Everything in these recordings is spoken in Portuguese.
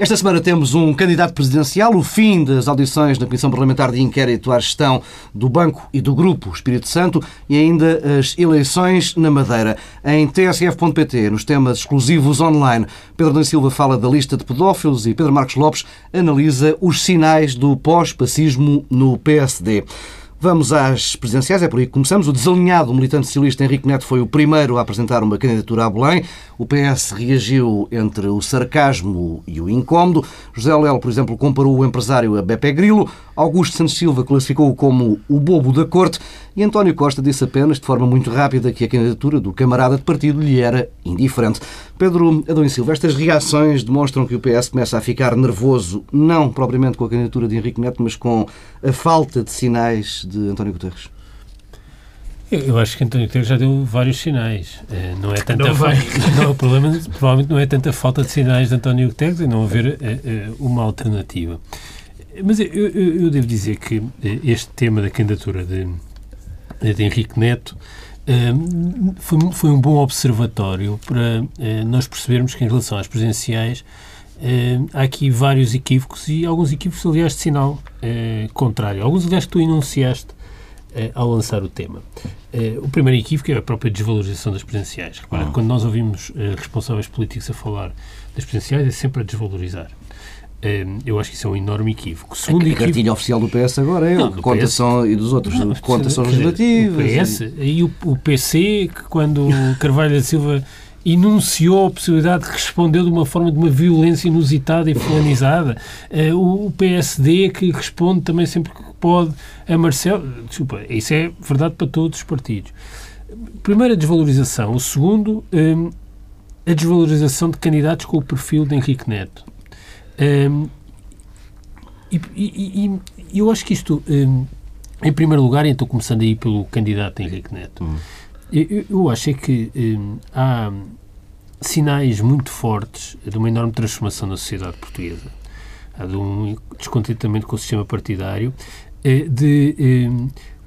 Esta semana temos um candidato presidencial, o fim das audições na Comissão Parlamentar de Inquérito à Gestão do Banco e do Grupo Espírito Santo e ainda as eleições na Madeira. Em tsf.pt, nos temas exclusivos online, Pedro Dan Silva fala da lista de pedófilos e Pedro Marcos Lopes analisa os sinais do pós-pacismo no PSD. Vamos às presidenciais, é por aí que começamos. O desalinhado militante socialista Henrique Neto foi o primeiro a apresentar uma candidatura a Belém. O PS reagiu entre o sarcasmo e o incómodo. José Lelo, por exemplo, comparou o empresário a Beppe Grilo. Augusto Santos Silva classificou-o como o bobo da corte. E António Costa disse apenas, de forma muito rápida, que a candidatura do camarada de partido lhe era indiferente. Pedro Adão Silva, estas reações demonstram que o PS começa a ficar nervoso, não propriamente com a candidatura de Henrique Neto, mas com a falta de sinais de António Guterres. Eu acho que António Guterres já deu vários sinais. Eh, não é tanta não falta. Não, o problema provavelmente não é tanta falta de sinais de António Guterres e não haver eh, eh, uma alternativa. Mas eu, eu, eu devo dizer que este tema da candidatura de de Henrique Neto, foi, foi um bom observatório para nós percebermos que, em relação às presenciais, ehm, há aqui vários equívocos e alguns equívocos, aliás, de sinal eh, contrário. Alguns, aliás, que tu enunciaste eh, ao lançar o tema. o primeiro equívoco é a própria desvalorização das presenciais. Repara, ah. quando nós ouvimos responsáveis políticos a falar das presenciais, é sempre a desvalorizar. Eu acho que isso é um enorme equívoco. Segundo a equívoco... cartilha oficial do PS agora é não, do conta PS... são, e dos outros, não, conta são legislativas. O PS e, e o, o, PC, que quando Carvalho da Silva enunciou a possibilidade de responder de uma forma de uma violência inusitada e fulanizada. Uh, o, PSD que responde também sempre que pode a Marcelo. Desculpa, isso é verdade para todos os partidos. Primeiro, a desvalorização. O segundo, um, a desvalorização de candidatos com o perfil de Henrique Neto. Um, e, e, e, eu acho que isto, um, em primeiro lugar, estou começando aí pelo candidato Henrique Neto, hum. Eu, eu, acho é que um, há sinais muito fortes de uma enorme transformação na sociedade portuguesa. Há de um descontentamento com o sistema partidário, eh, de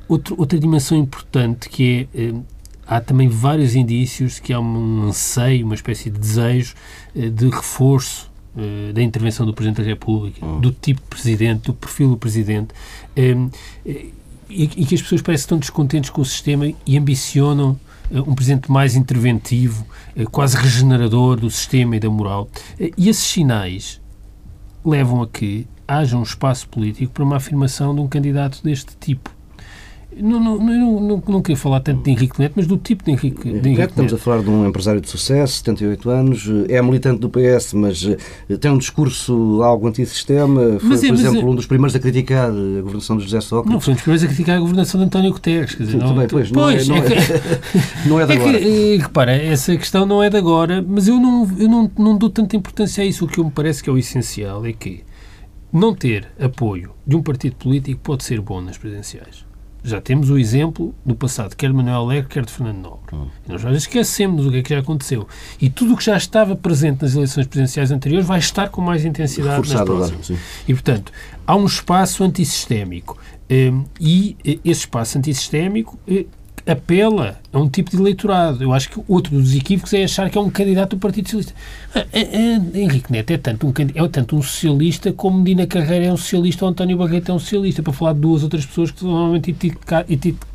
outro, outra dimensão importante que é há também vários indícios que há um anseio, uma espécie de desejo eh, de reforço eh, da intervenção do Presidente da República, uhum. do tipo de Presidente, do perfil do Presidente, um, eh, e, e, que as pessoas parecem estão descontentes com o sistema e ambicionam uh, um Presidente mais interventivo, uh, quase regenerador do sistema e da moral. Uh, e esses sinais levam a que haja um espaço político para uma afirmação de um candidato deste tipo. Não, não, não, não, não queria falar tanto de Henrique Neto, mas do tipo de Henrique, de Henrique Neto. Estamos a falar de um empresário de sucesso, 78 anos, é militante do PS, mas eh, tem um discurso algo antissistema. Foi, mas é, por exemplo, um dos primeiros a criticar a governação de José Sócrates. Não, foi um dos primeiros a criticar a governação de António Guterres. Quer dizer, Sim, não, também, pois, pois, não, é, não, é, é, não é de agora. É que, repara, essa questão não é de agora, mas eu, não, eu não, não dou tanta importância a isso. O que me parece que é o essencial é que não ter apoio de um partido político pode ser bom nas presidenciais já temos o exemplo do passado, quer de Manuel Alegre, quer de Fernando Nobre. Hum. Nós já esquecemos do que é que já aconteceu. E tudo o que já estava presente nas eleições presidenciais anteriores vai estar com mais intensidade Reforçado nas próximas. E, portanto, há um espaço antissistémico. Um, e eh, esse espaço antissistémico eh, apela a um tipo de eleitorado. Eu acho que outro dos equívocos é achar que é um candidato do Partido Socialista. Ah, é, é, Henrique Neto é tanto, um, é tanto um socialista como Medina Carreira é um socialista ou António Barreto é um socialista, para falar de duas outras pessoas que são normalmente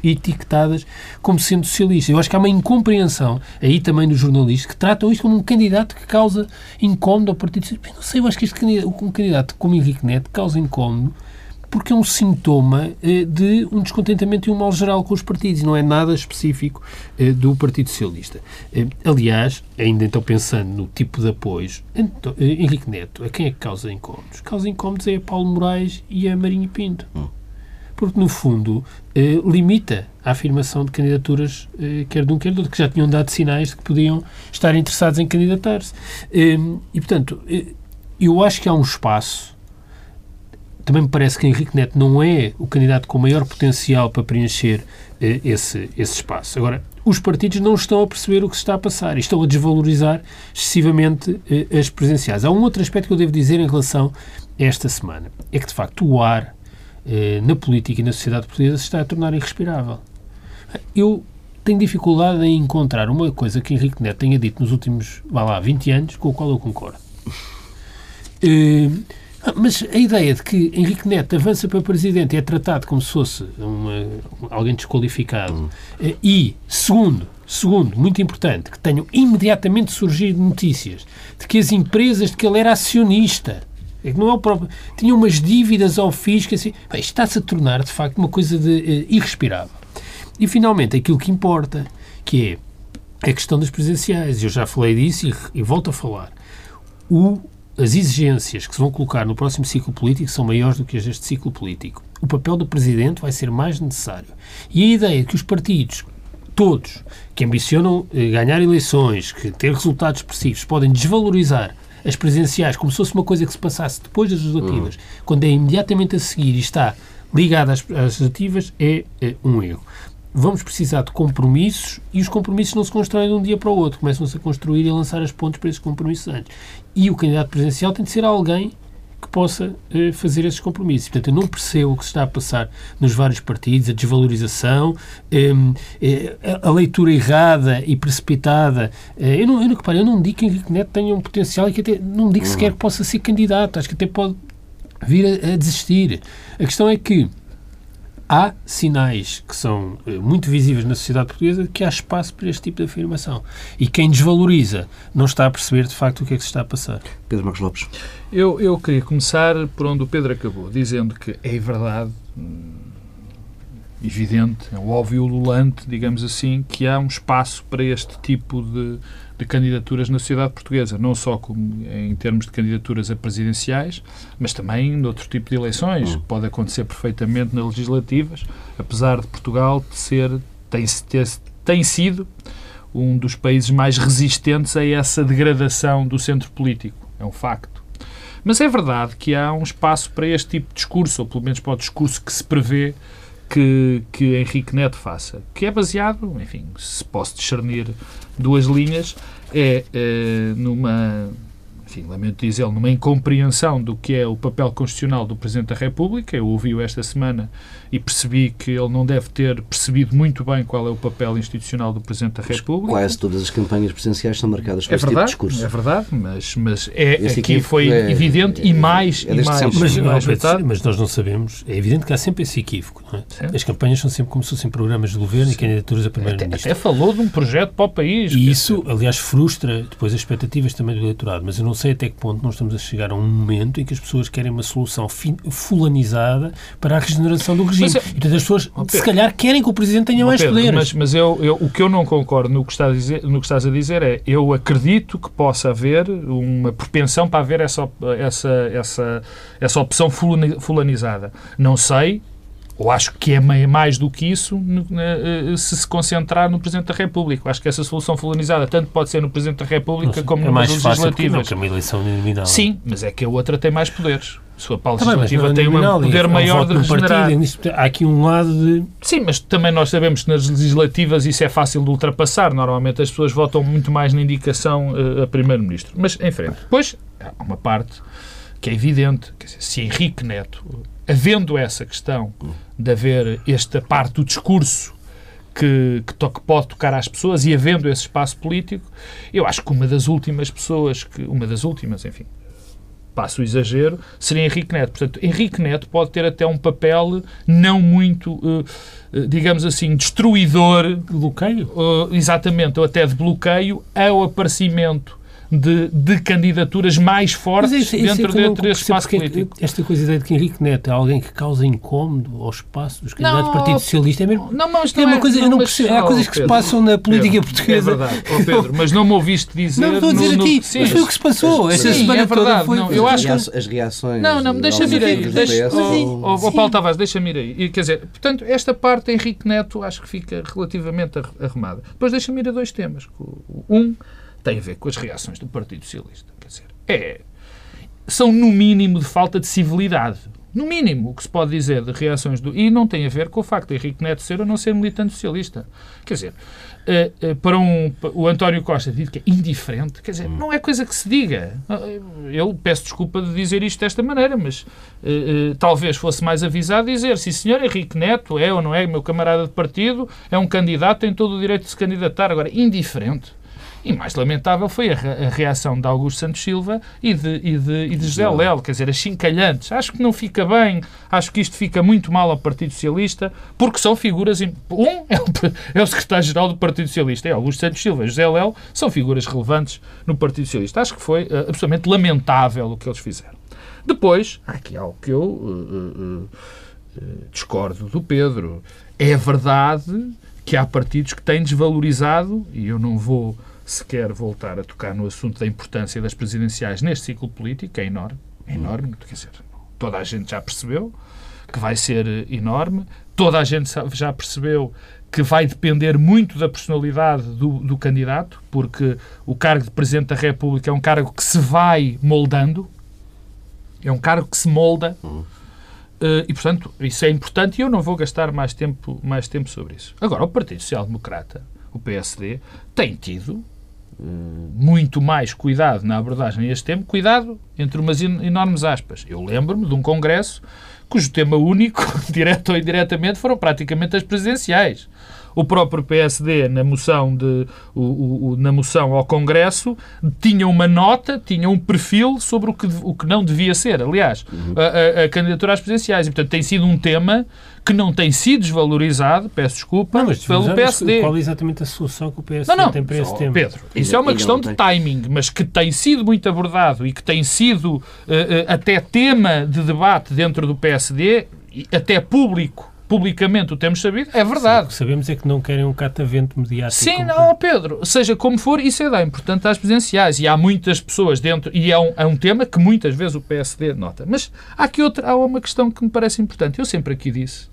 etiquetadas como sendo socialistas. Eu acho que há uma incompreensão aí também dos jornalistas que tratam isto como um candidato que causa incómodo ao Partido Socialista. Eu não sei, eu acho que este candidato, um candidato como Henrique Neto causa incómodo porque é um sintoma eh, de um descontentamento e um mal geral com os partidos, não é nada específico eh, do Partido Socialista. Eh, aliás, ainda então pensando no tipo de apoios, Henrique Neto, a quem é que causa incómodos? Causa incómodos é a Paulo Moraes e a Marinho Pinto. Hum. Porque, no fundo, limita a afirmação de candidaturas, quer de um, quer do outro, que já tinham dado sinais de que podiam estar interessados em candidatar-se. e, portanto, eu acho que há um espaço também me parece que Henrique Neto não é o candidato com maior potencial para preencher eh, esse, esse espaço. Agora, os partidos não estão a perceber o que se está a passar e estão a desvalorizar excessivamente eh, as presenciais. Há um outro aspecto que eu devo dizer em relação a esta semana. É que, de facto, o ar eh, na política e na sociedade portuguesa se está a tornar irrespirável. Eu tenho dificuldade em encontrar uma coisa que Henrique Neto tenha dito nos últimos, vá lá, 20 anos, com o qual eu concordo. Uh, mas a ideia de que Henrique Neto avança para presidente e é tratado como se fosse uma, alguém desqualificado hum. uh, e, segundo, segundo, muito importante, que tenham imediatamente surgido notícias de que as empresas de que ele era acionista é que não é o próprio. Tinha umas dívidas ao fisco, assim. Está-se a tornar, de facto, uma coisa de, uh, irrespirável. E, finalmente, aquilo que importa, que é a questão das presenciais. Eu já falei disso e, e volto a falar. O, as exigências que se vão colocar no próximo ciclo político são maiores do que as deste ciclo político. O papel do Presidente vai ser mais necessário. E a ideia de que os partidos, todos, que ambicionam eh, ganhar eleições, que ter resultados expressivos, podem desvalorizar as presenciais como se fosse uma coisa que se passasse depois das legislativas, uhum. quando é imediatamente a seguir e está ligada às, às legislativas, é, é um erro vamos precisar de compromissos e os compromissos não se constroem de um dia para o outro, começam-se a construir e a lançar as pontes para esses compromissos antes. E o candidato presidencial tem de ser alguém que possa eh, fazer esses compromissos. Portanto, eu não percebo o que se está a passar nos vários partidos, a desvalorização, eh, eh, a leitura errada e precipitada. Eh, eu, não, eu, não, repare, eu não digo que Henrique Neto tenha um potencial e que até não digo sequer que possa ser candidato. Acho que até pode vir a, a desistir. A questão é que há sinais que são eh, muito visíveis na sociedade portuguesa de que há espaço para este tipo de afirmação. E quem desvaloriza não está a perceber de facto o que é que se está a passar. Pedro Marcos Lopes. Eu, eu queria começar por onde o Pedro acabou, dizendo que é verdade, hum, evidente, é óbvio, ululante, digamos assim, que há um espaço para este tipo de de candidaturas na sociedade portuguesa, não só como, em termos de candidaturas a presidenciais, mas também de outro tipo de eleições. Uhum. Pode acontecer perfeitamente nas legislativas, apesar de Portugal ser, tem, ter, tem sido um dos países mais resistentes a essa degradação do centro político. É um facto. Mas é verdade que há um espaço para este tipo de discurso, ou pelo menos para o discurso que se prevê que, que Henrique Neto faça, que é baseado, enfim, se posso discernir duas linhas, é, é numa enfim, lamento dizê-lo, numa incompreensão do que é o papel constitucional do Presidente da República. Eu ouvi-o esta semana e percebi que ele não deve ter percebido muito bem qual é o papel institucional do Presidente da República. Quase todas as campanhas presidenciais são marcadas por é esse verdade, tipo de discurso. É verdade, mas, mas é, aqui foi é, evidente é, e mais é, e mais. Mas, mais mas, nós não sabemos, é evidente que há sempre esse equívoco. É? As campanhas são sempre como se fossem programas de governo Sim. e candidaturas a primeiro-ministro. Até, até, falou de um projeto para o país. E isso, aliás, frustra depois as expectativas também do eleitorado, mas eu não sei até que ponto nós estamos a chegar a um momento em que as pessoas querem uma solução fulanizada para a regeneração do regime. Mas, e, portanto, as pessoas, Pedro, se calhar, querem que o Presidente tenha mais Pedro, poderes. Mas, mas eu, eu, o que eu não concordo no que, estás a dizer, no que estás a dizer é eu acredito que possa haver uma propensão para haver essa, essa, essa, essa opção fulanizada. Não sei ou acho que é mais do que isso eh, se se concentrar no Presidente da República. Acho que essa solução fulanizada tanto pode ser no Presidente da República como é nas legislativas. Não, que é uma eleição nominal. Sim, mas é que a outra tem mais poderes. A sua pauta tá legislativa tem um poder maior de regenerar. Partido, há aqui um lado de... Sim, mas também nós sabemos que nas legislativas isso é fácil de ultrapassar. Normalmente as pessoas votam muito mais na indicação uh, a Primeiro-Ministro. Mas, em frente. Depois, há uma parte que é evidente. Quer dizer, se Henrique Neto havendo essa questão de haver esta parte do discurso que, que, to, que, pode tocar às pessoas e havendo esse espaço político, eu acho que uma das últimas pessoas, que uma das últimas, enfim, passo o exagero, seria Henrique Neto. Portanto, Henrique Neto pode ter até um papel não muito, uh, digamos assim, destruidor. Bloqueio? Uh, exatamente, ou até de bloqueio ao aparecimento de, de candidaturas mais fortes isso, isso dentro, dentro desse espaço político. Esta coisa de que Henrique Neto é alguém que causa incómodo ao espaço dos candidatos do Partido Socialista é mesmo. Não, mas é uma coisa, não, eu não percebo. Há coisas que Pedro, se passam na política Pedro, portuguesa. É verdade. Oh, Pedro, mas não me ouviste dizer. Não, estou a dizer no, aqui, no, mas foi o que se passou. Esta sim, semana é verdade. Não, eu acho que... As reações. Não, não, deixa-me ir aí. Deixa, oh, oh, Paulo Tavares, deixa-me ir aí. Quer dizer, portanto, esta parte Henrique Neto acho que fica relativamente arrumada. Depois deixa-me ir a dois temas. Um tem a ver com as reações do Partido Socialista. Quer dizer, é, são no mínimo de falta de civilidade. No mínimo, o que se pode dizer de reações do. E não tem a ver com o facto de Henrique Neto ser ou não ser militante socialista. Quer dizer, uh, uh, para um, o António Costa diz que é indiferente, quer dizer, não é coisa que se diga. Eu peço desculpa de dizer isto desta maneira, mas uh, talvez fosse mais avisado dizer: sim, senhor Henrique Neto é ou não é meu camarada de partido, é um candidato, tem todo o direito de se candidatar. Agora, indiferente E mais lamentável foi a, reação de Augusto Santos Silva e de, e de, e de José Lelo, quer dizer, achincalhantes. Acho que não fica bem, acho que isto fica muito mal ao Partido Socialista, porque são figuras. Um é o, é o secretário-geral do Partido Socialista, é Augusto Santos Silva e José Lelo, são figuras relevantes no Partido Socialista. Acho que foi uh, absolutamente lamentável o que eles fizeram. Depois, há aqui algo que eu uh, uh, discordo do Pedro. É verdade que há partidos que têm desvalorizado, e eu não vou se quer voltar a tocar no assunto da importância das presidenciais neste ciclo político, é enorme, é enorme, quer dizer, toda a gente já percebeu que vai ser enorme, toda a gente já percebeu que vai depender muito da personalidade do, do candidato, porque o cargo de Presidente da República é um cargo que se vai moldando, é um cargo que se molda, uhum. Uh, e, portanto, isso é importante e eu não vou gastar mais tempo, mais tempo sobre isso. Agora, o Partido Social Democrata, o PSD, tem tido muito mais cuidado na abordagem a este tema, cuidado entre umas enormes aspas. Eu lembro-me de um congresso cujo tema único, direto ou indiretamente, foram praticamente as presidenciais. O próprio PSD, na moção, de, o, o, na moção ao Congresso, tinha uma nota, tinha um perfil sobre o que, o que não devia ser, aliás, uhum. a, a, a, candidatura às presidenciais. E, portanto, tem sido um tema que não tem sido desvalorizado, peço desculpa, não, pelo PSD. Qual é exatamente a solução que o PSD não, não, tem para esse tema? Pedro, isso é uma questão de timing, mas que tem sido muito abordado e que tem sido uh, uh, até tema de debate dentro do PSD, até público publicamente o temos sabido, é verdade. Sim, o que sabemos é que não querem um catavento mediático. Sim, não, Pedro, seja como for, isso é da importante às presidenciais e há muitas pessoas dentro, e é um, é um tema que muitas vezes o PSD nota. Mas há aqui outra, há uma questão que me parece importante. Eu sempre aqui disse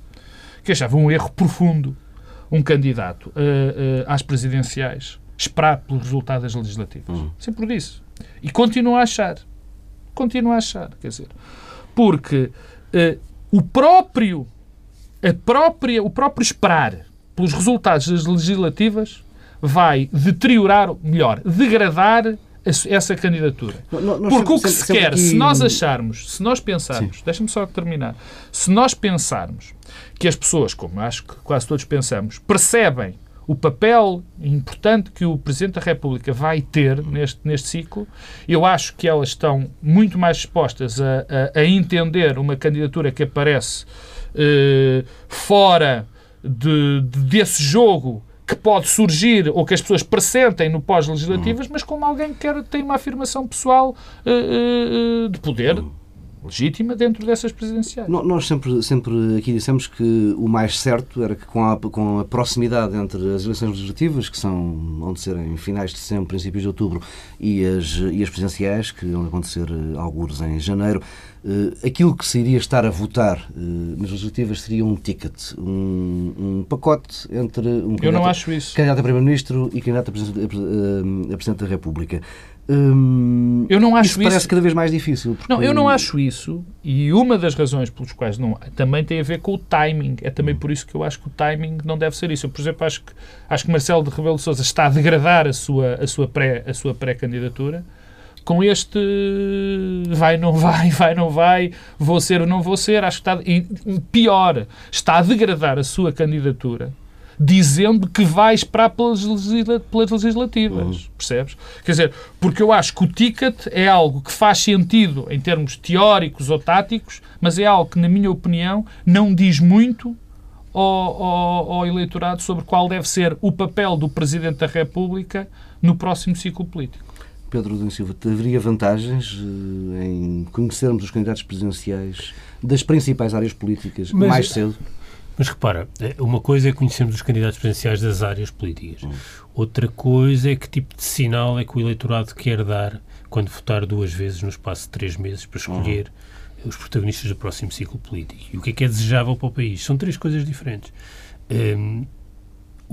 que achava um erro profundo um candidato uh, uh, às presidenciais esperar pelo resultado das legislativas. Uhum. Sempre disse. E continuo a achar. Continuo a achar, quer dizer. Porque uh, o próprio a própria, o próprio esperar pelos resultados das legislativas vai deteriorar, melhor, degradar essa candidatura. Porque o que se quer, se nós acharmos, se nós pensarmos, deixa-me só terminar, se nós pensarmos que as pessoas, como acho que quase todos pensamos, percebem o papel importante que o Presidente da República vai ter neste, neste ciclo, eu acho que elas estão muito mais dispostas a, a, a entender uma candidatura que aparece eh, fora de, de, desse jogo que pode surgir ou que as pessoas pressentem no pós-legislativas, uhum. mas como alguém que quer, tem uma afirmação pessoal uh, uh, de poder. Uhum legítima dentro dessas presidenciais. Nós sempre, sempre aqui dissemos que o mais certo era que com a, com a proximidade entre as eleições legislativas, que são, vão ser em finais de setembro, princípios de outubro, e as, e as presidenciais, que vão acontecer eh, alguns em janeiro, aquilo que se iria estar a votar uh, nas legislativas seria um ticket, um, um pacote entre um isso. candidato a Primeiro-Ministro e candidato a Presidente, a, a Presidente da República. Hum, eu não acho isso. Parece cada vez mais difícil. Porque... Não, eu não acho isso. E uma das razões pelos quais não também tem a ver com o timing. É também por isso que eu acho que o timing não deve ser isso. Eu, por exemplo, acho que, acho que Marcelo de Rebelo de Sousa está a degradar a sua, a sua pré-candidatura. A sua pré -candidatura com este vai, não vai, vai, não vai, vou ser ou não vou ser, acho que está, e pior, está a degradar a sua candidatura dizendo que vai esperar pelas, legisla pelas legislativas. Uhum. Percebes? Quer dizer, porque eu acho que o ticket é algo que faz sentido em termos teóricos ou táticos, mas é algo que, na minha opinião, não diz muito ao, ao, ao eleitorado sobre qual deve ser o papel do Presidente da República no próximo ciclo político. Pedro Domingos Silva, haveria vantagens eh, em conhecermos os candidatos presidenciais das principais áreas políticas mas, mais cedo? Mas repara, é, uma coisa é conhecermos os candidatos presidenciais das áreas políticas. Hum. Outra coisa é que tipo de sinal é que o eleitorado quer dar quando votar duas vezes no espaço de três meses para escolher hum. os protagonistas do próximo ciclo político. E o que é que é desejável para o país? São três coisas diferentes. Um,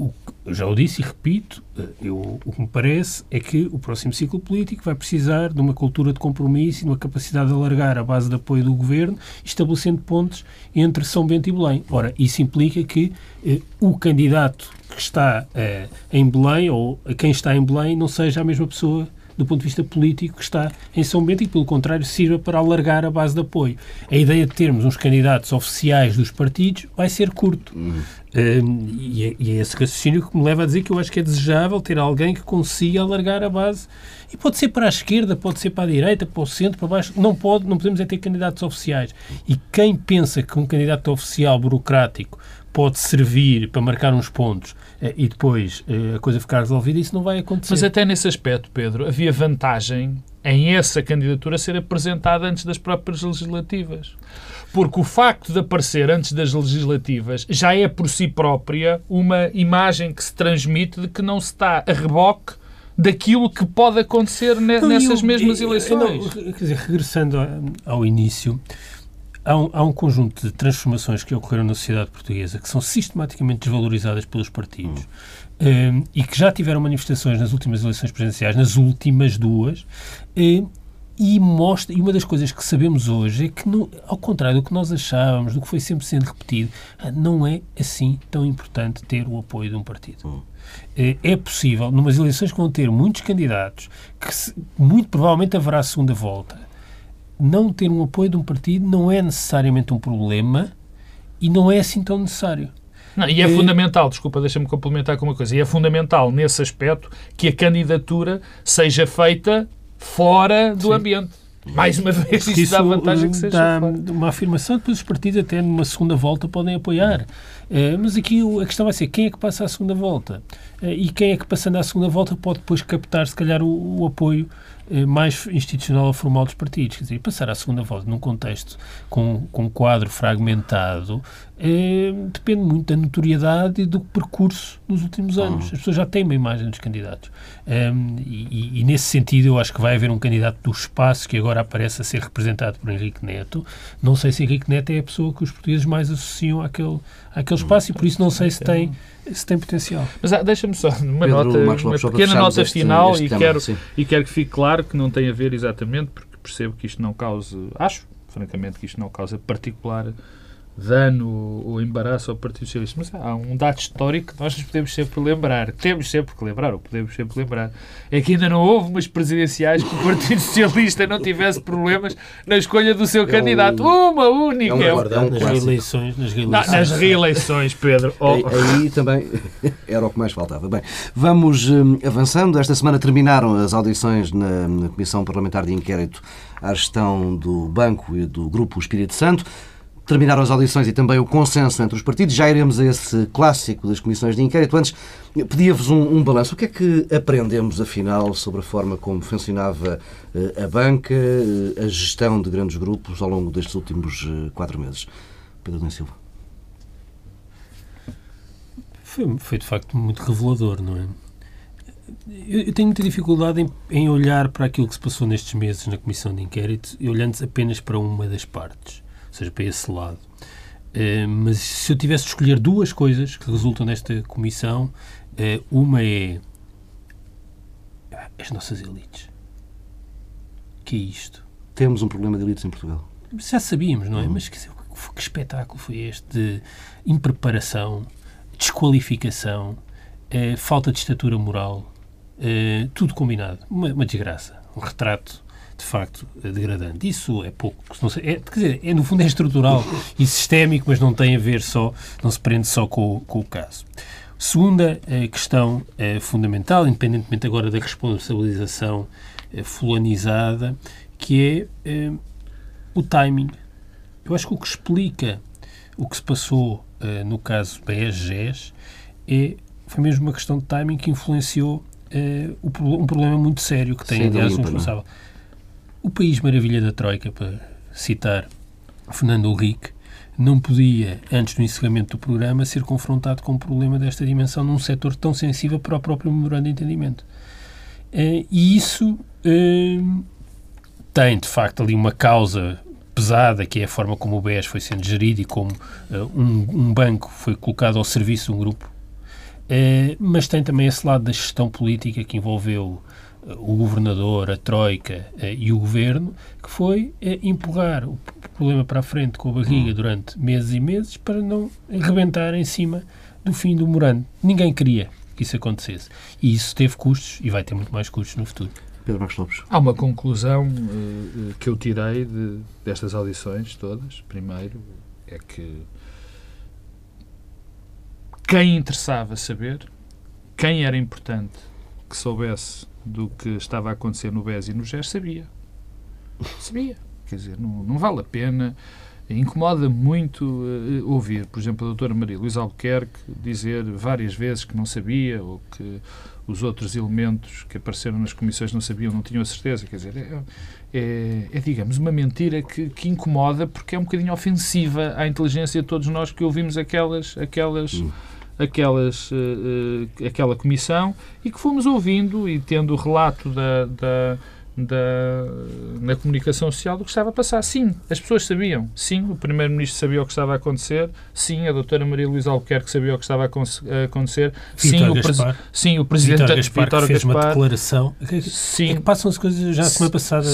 o, já o disse e repito, eh, eu, o que me parece é que o próximo ciclo político vai precisar de uma cultura de compromisso e de uma capacidade de alargar a base de apoio do governo, estabelecendo pontes entre São Bento e Belém. Ora, isso implica que eh, o candidato que está eh, em Belém ou quem está em Belém não seja a mesma pessoa do ponto de vista político que está em São Bento e, pelo contrário, sirva para alargar a base de apoio. A ideia de termos uns candidatos oficiais dos partidos vai ser curto. Uhum. Um, e, é, e, é, esse raciocínio que me leva a dizer que eu acho que é desejável ter alguém que consiga alargar a base. E pode ser para a esquerda, pode ser para a direita, para o centro, para baixo. Não, pode, não podemos é ter candidatos oficiais. E quem pensa que um candidato oficial burocrático pode servir para marcar uns pontos e depois eh, a coisa ficar resolvida, isso não vai acontecer. Mas até nesse aspecto, Pedro, havia vantagem em essa candidatura ser apresentada antes das próprias legislativas. Porque o facto de aparecer antes das legislativas já é por si própria uma imagem que se transmite de que não se está a reboque daquilo que pode acontecer nessas eu, mesmas eleições. Não, quer dizer, regressando ao início, há um, há um, conjunto de transformações que ocorreram na sociedade portuguesa que são sistematicamente desvalorizadas pelos partidos hum. um, e que já tiveram manifestações nas últimas eleições presidenciais, nas últimas duas, um, e mostra e uma das coisas que sabemos hoje é que, no, ao contrário do que nós achávamos, do que foi sempre sendo repetido, ah, não é assim tão importante ter o apoio de um partido. Hum. É, é possível, numas eleições que vão ter muitos candidatos, que se, muito provavelmente haverá segunda volta, não ter um apoio de um partido não é necessariamente um problema e não é assim tão necessário. Não, e é, é fundamental, desculpa, deixa-me complementar com uma coisa, e é fundamental nesse aspecto que a candidatura seja feita fora do Sim. ambiente. Mais uma vez, isso, isso dá vantagem que seja dá fora. uma afirmação, depois os partidos até numa segunda volta podem apoiar. É, mas aqui a questão vai ser quem é que passa à segunda volta? E quem é que passando à segunda volta pode depois captar, se calhar, o, o apoio eh, mais institucional ou formal dos partidos. Quer dizer, passar à segunda volta num contexto com, com um quadro fragmentado é, depende muito da notoriedade e do percurso nos últimos anos. As pessoas já têm uma imagem dos candidatos. Um, e, e, nesse sentido, eu acho que vai haver um candidato do espaço que agora aparece a ser representado por Henrique Neto. Não sei se Henrique Neto é a pessoa que os portugueses mais associam àquele, àquele espaço e por isso não sei se tem se tem potencial. Mas ah, deixa-me só uma Pedro, nota, uma pequena nota este, final este e, tema, quero, e quero que fique claro que não tem a ver exatamente, porque percebo que isto não cause, acho, francamente, que isto não causa particular dano ou embaraço ao Partido Socialista. Mas há um dado histórico que nós nos podemos sempre lembrar, temos sempre que lembrar, ou podemos sempre lembrar, é que ainda não houve umas presidenciais que o Partido Socialista não tivesse problemas na escolha do seu é candidato. Um, uma única. É um, é um nas, reeleições, nas reeleições. Não, nas reeleições, Pedro. Oh. Aí, aí, também era o que mais faltava. Bem, vamos um, avançando. Esta semana terminaram as audições na, na Comissão Parlamentar de Inquérito à gestão do Banco e do Grupo Espírito Santo. Terminaram as audições e também o consenso entre os partidos. Já iremos a esse clássico das comissões de inquérito. Antes, pedia-vos um, um balanço. O que é que aprendemos, afinal, sobre a forma como funcionava uh, a banca, uh, a gestão de grandes grupos ao longo destes últimos uh, quatro meses? Pedro Domingos Silva. Foi, foi, de facto muito revelador, não é? Eu, eu tenho muita dificuldade em, em, olhar para aquilo que se passou nestes meses na comissão de inquérito, olhando apenas para uma das partes ou seja, para esse lado. Uh, mas se eu tivesse de escolher duas coisas que resultam desta comissão, uh, uma é as nossas elites. que é isto? Temos um problema de elites em Portugal. Já sabíamos, não é? Uhum. Mas que, que espetáculo foi este de impreparação, desqualificação, uh, falta de estatura moral, tudo combinado. Uma, uma desgraça. Um retrato de facto degradante. Isso é pouco. Sei, é, quer dizer, é, no fundo é estrutural e sistémico, mas não tem a ver só, não se prende só com, com o caso. Segunda eh, questão é fundamental, independentemente agora da responsabilização é, fulanizada, que é, o timing. Eu acho que o que explica o que se passou no caso BSGES é, foi mesmo uma questão de timing que influenciou um problema muito sério que tem, Sim, aliás, um responsável. Não o país maravilha da Troika, para citar Fernando Henrique, não podia, antes do encerramento do programa, ser confrontado com um problema desta dimensão num setor tão sensível para o próprio memorando de entendimento. Eh, e isso eh, tem, de facto, ali uma causa pesada, que é a forma como o BES foi sendo gerido e como eh, um, um banco foi colocado ao serviço de um grupo. mas tem também esse lado da gestão política que envolveu o governador, a Troika eh, e o governo, que foi eh, empurrar o problema para a frente com a barriga durante meses e meses para não rebentar em cima do fim do morando. Ninguém queria que isso acontecesse. E isso teve custos e vai ter muito mais custos no futuro. Pedro Marcos Lopes? Há uma conclusão uh, que eu tirei de, destas audições todas. Primeiro, é que quem interessava saber, quem era importante que soubesse do que estava a acontecer no BES e no GES, sabia. Sabia. Quer dizer, não, não vale a pena. Incomoda muito uh, ouvir, por exemplo, a doutora Maria Luísa Albuquerque dizer várias vezes que não sabia ou que os outros elementos que apareceram nas comissões não sabiam, não tinham a certeza. Quer dizer, é, é, é digamos, uma mentira que, que, incomoda porque é um bocadinho ofensiva à inteligência de todos nós que ouvimos aquelas, aquelas, hum. Aquelas, uh, uh, aquela comissão e que fomos ouvindo e tendo o relato da, da da, na comunicação social do que estava a passar. Sim, as pessoas sabiam. Sim, o Primeiro-Ministro sabia o que estava a acontecer. Sim, a doutora Maria Luísa Albuquerque sabia o que estava a acontecer. Sim o, Gaspar, sim, o Presidente Vítor Gaspar, Vítor fez Gaspar, uma declaração. Sim. É que passam-se coisas, já a semana passada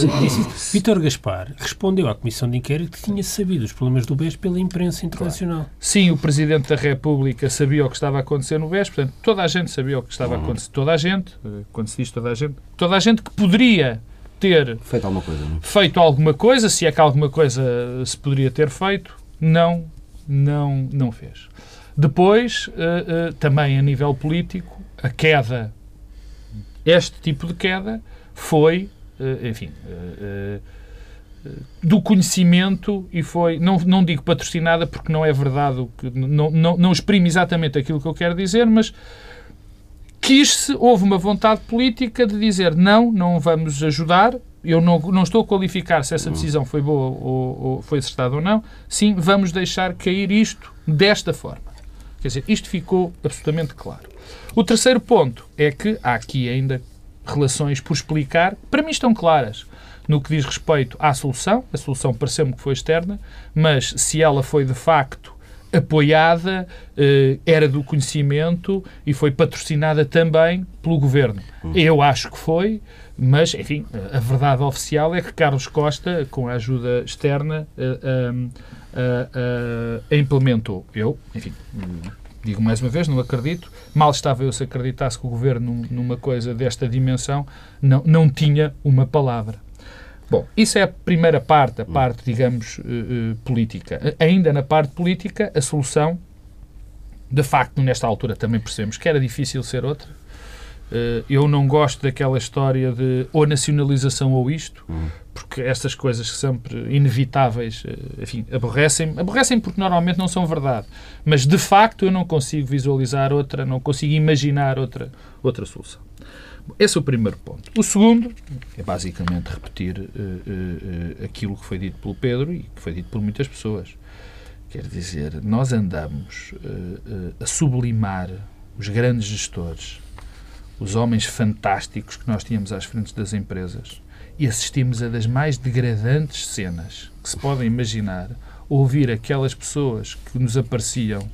Vítor Gaspar respondeu à Comissão de Inquérito que tinha sabido os problemas do BES pela imprensa internacional. Claro. Sim, o Presidente da República sabia o que estava a acontecer no BES, portanto, toda a gente sabia o que estava a acontecer. Toda a gente, eh, quando se diz toda a gente, toda a gente que poderia ter feito alguma coisa, não? É? feito alguma coisa, se é que alguma coisa se poderia ter feito, não, não, não fez. Depois, uh, uh, também a nível político, a queda, este tipo de queda, foi, uh, enfim, do conhecimento e foi, não, não digo patrocinada porque não é verdade, o que, não, não, não exprime exatamente aquilo que eu quero dizer, mas quis-se, houve uma vontade política de dizer não, não vamos ajudar, eu não, não estou a qualificar se essa decisão foi boa ou, ou foi acertada ou não, sim, vamos deixar cair isto desta forma. Quer dizer, isto ficou absolutamente claro. O terceiro ponto é que há aqui ainda relações por explicar, para mim estão claras no que diz respeito à solução. A solução pareceu-me que foi externa, mas se ela foi de facto apoiada, eh, era do conhecimento e foi patrocinada também pelo governo. Hum. Eu acho que foi, mas, enfim, a verdade oficial é que Carlos Costa, com a ajuda externa, a, a, a, a implementou. Eu, enfim, digo mais uma vez, não acredito. Mal estava eu se acreditasse que o governo, numa coisa desta dimensão, não, não tinha uma palavra. Bom, isso é a primeira parte, a hum. parte, digamos, uh, uh, política. Ainda na parte política, a solução, de facto, nesta altura também percebemos que era difícil ser outra. Uh, eu não gosto daquela história de ou nacionalização ou isto, hum. porque estas coisas sempre inevitáveis, enfim, aborrecem-me. Aborrecem porque normalmente não são verdade. Mas, de facto, eu não consigo visualizar outra, não consigo imaginar outra, outra solução. Esse é o primeiro ponto. O segundo é basicamente repetir uh, uh, aquilo que foi dito pelo Pedro e que foi dito por muitas pessoas. Quer dizer, nós andamos uh, a sublimar os grandes gestores, os homens fantásticos que nós tínhamos às frentes das empresas e assistimos a das mais degradantes cenas que se podem imaginar ouvir aquelas pessoas que nos apareciam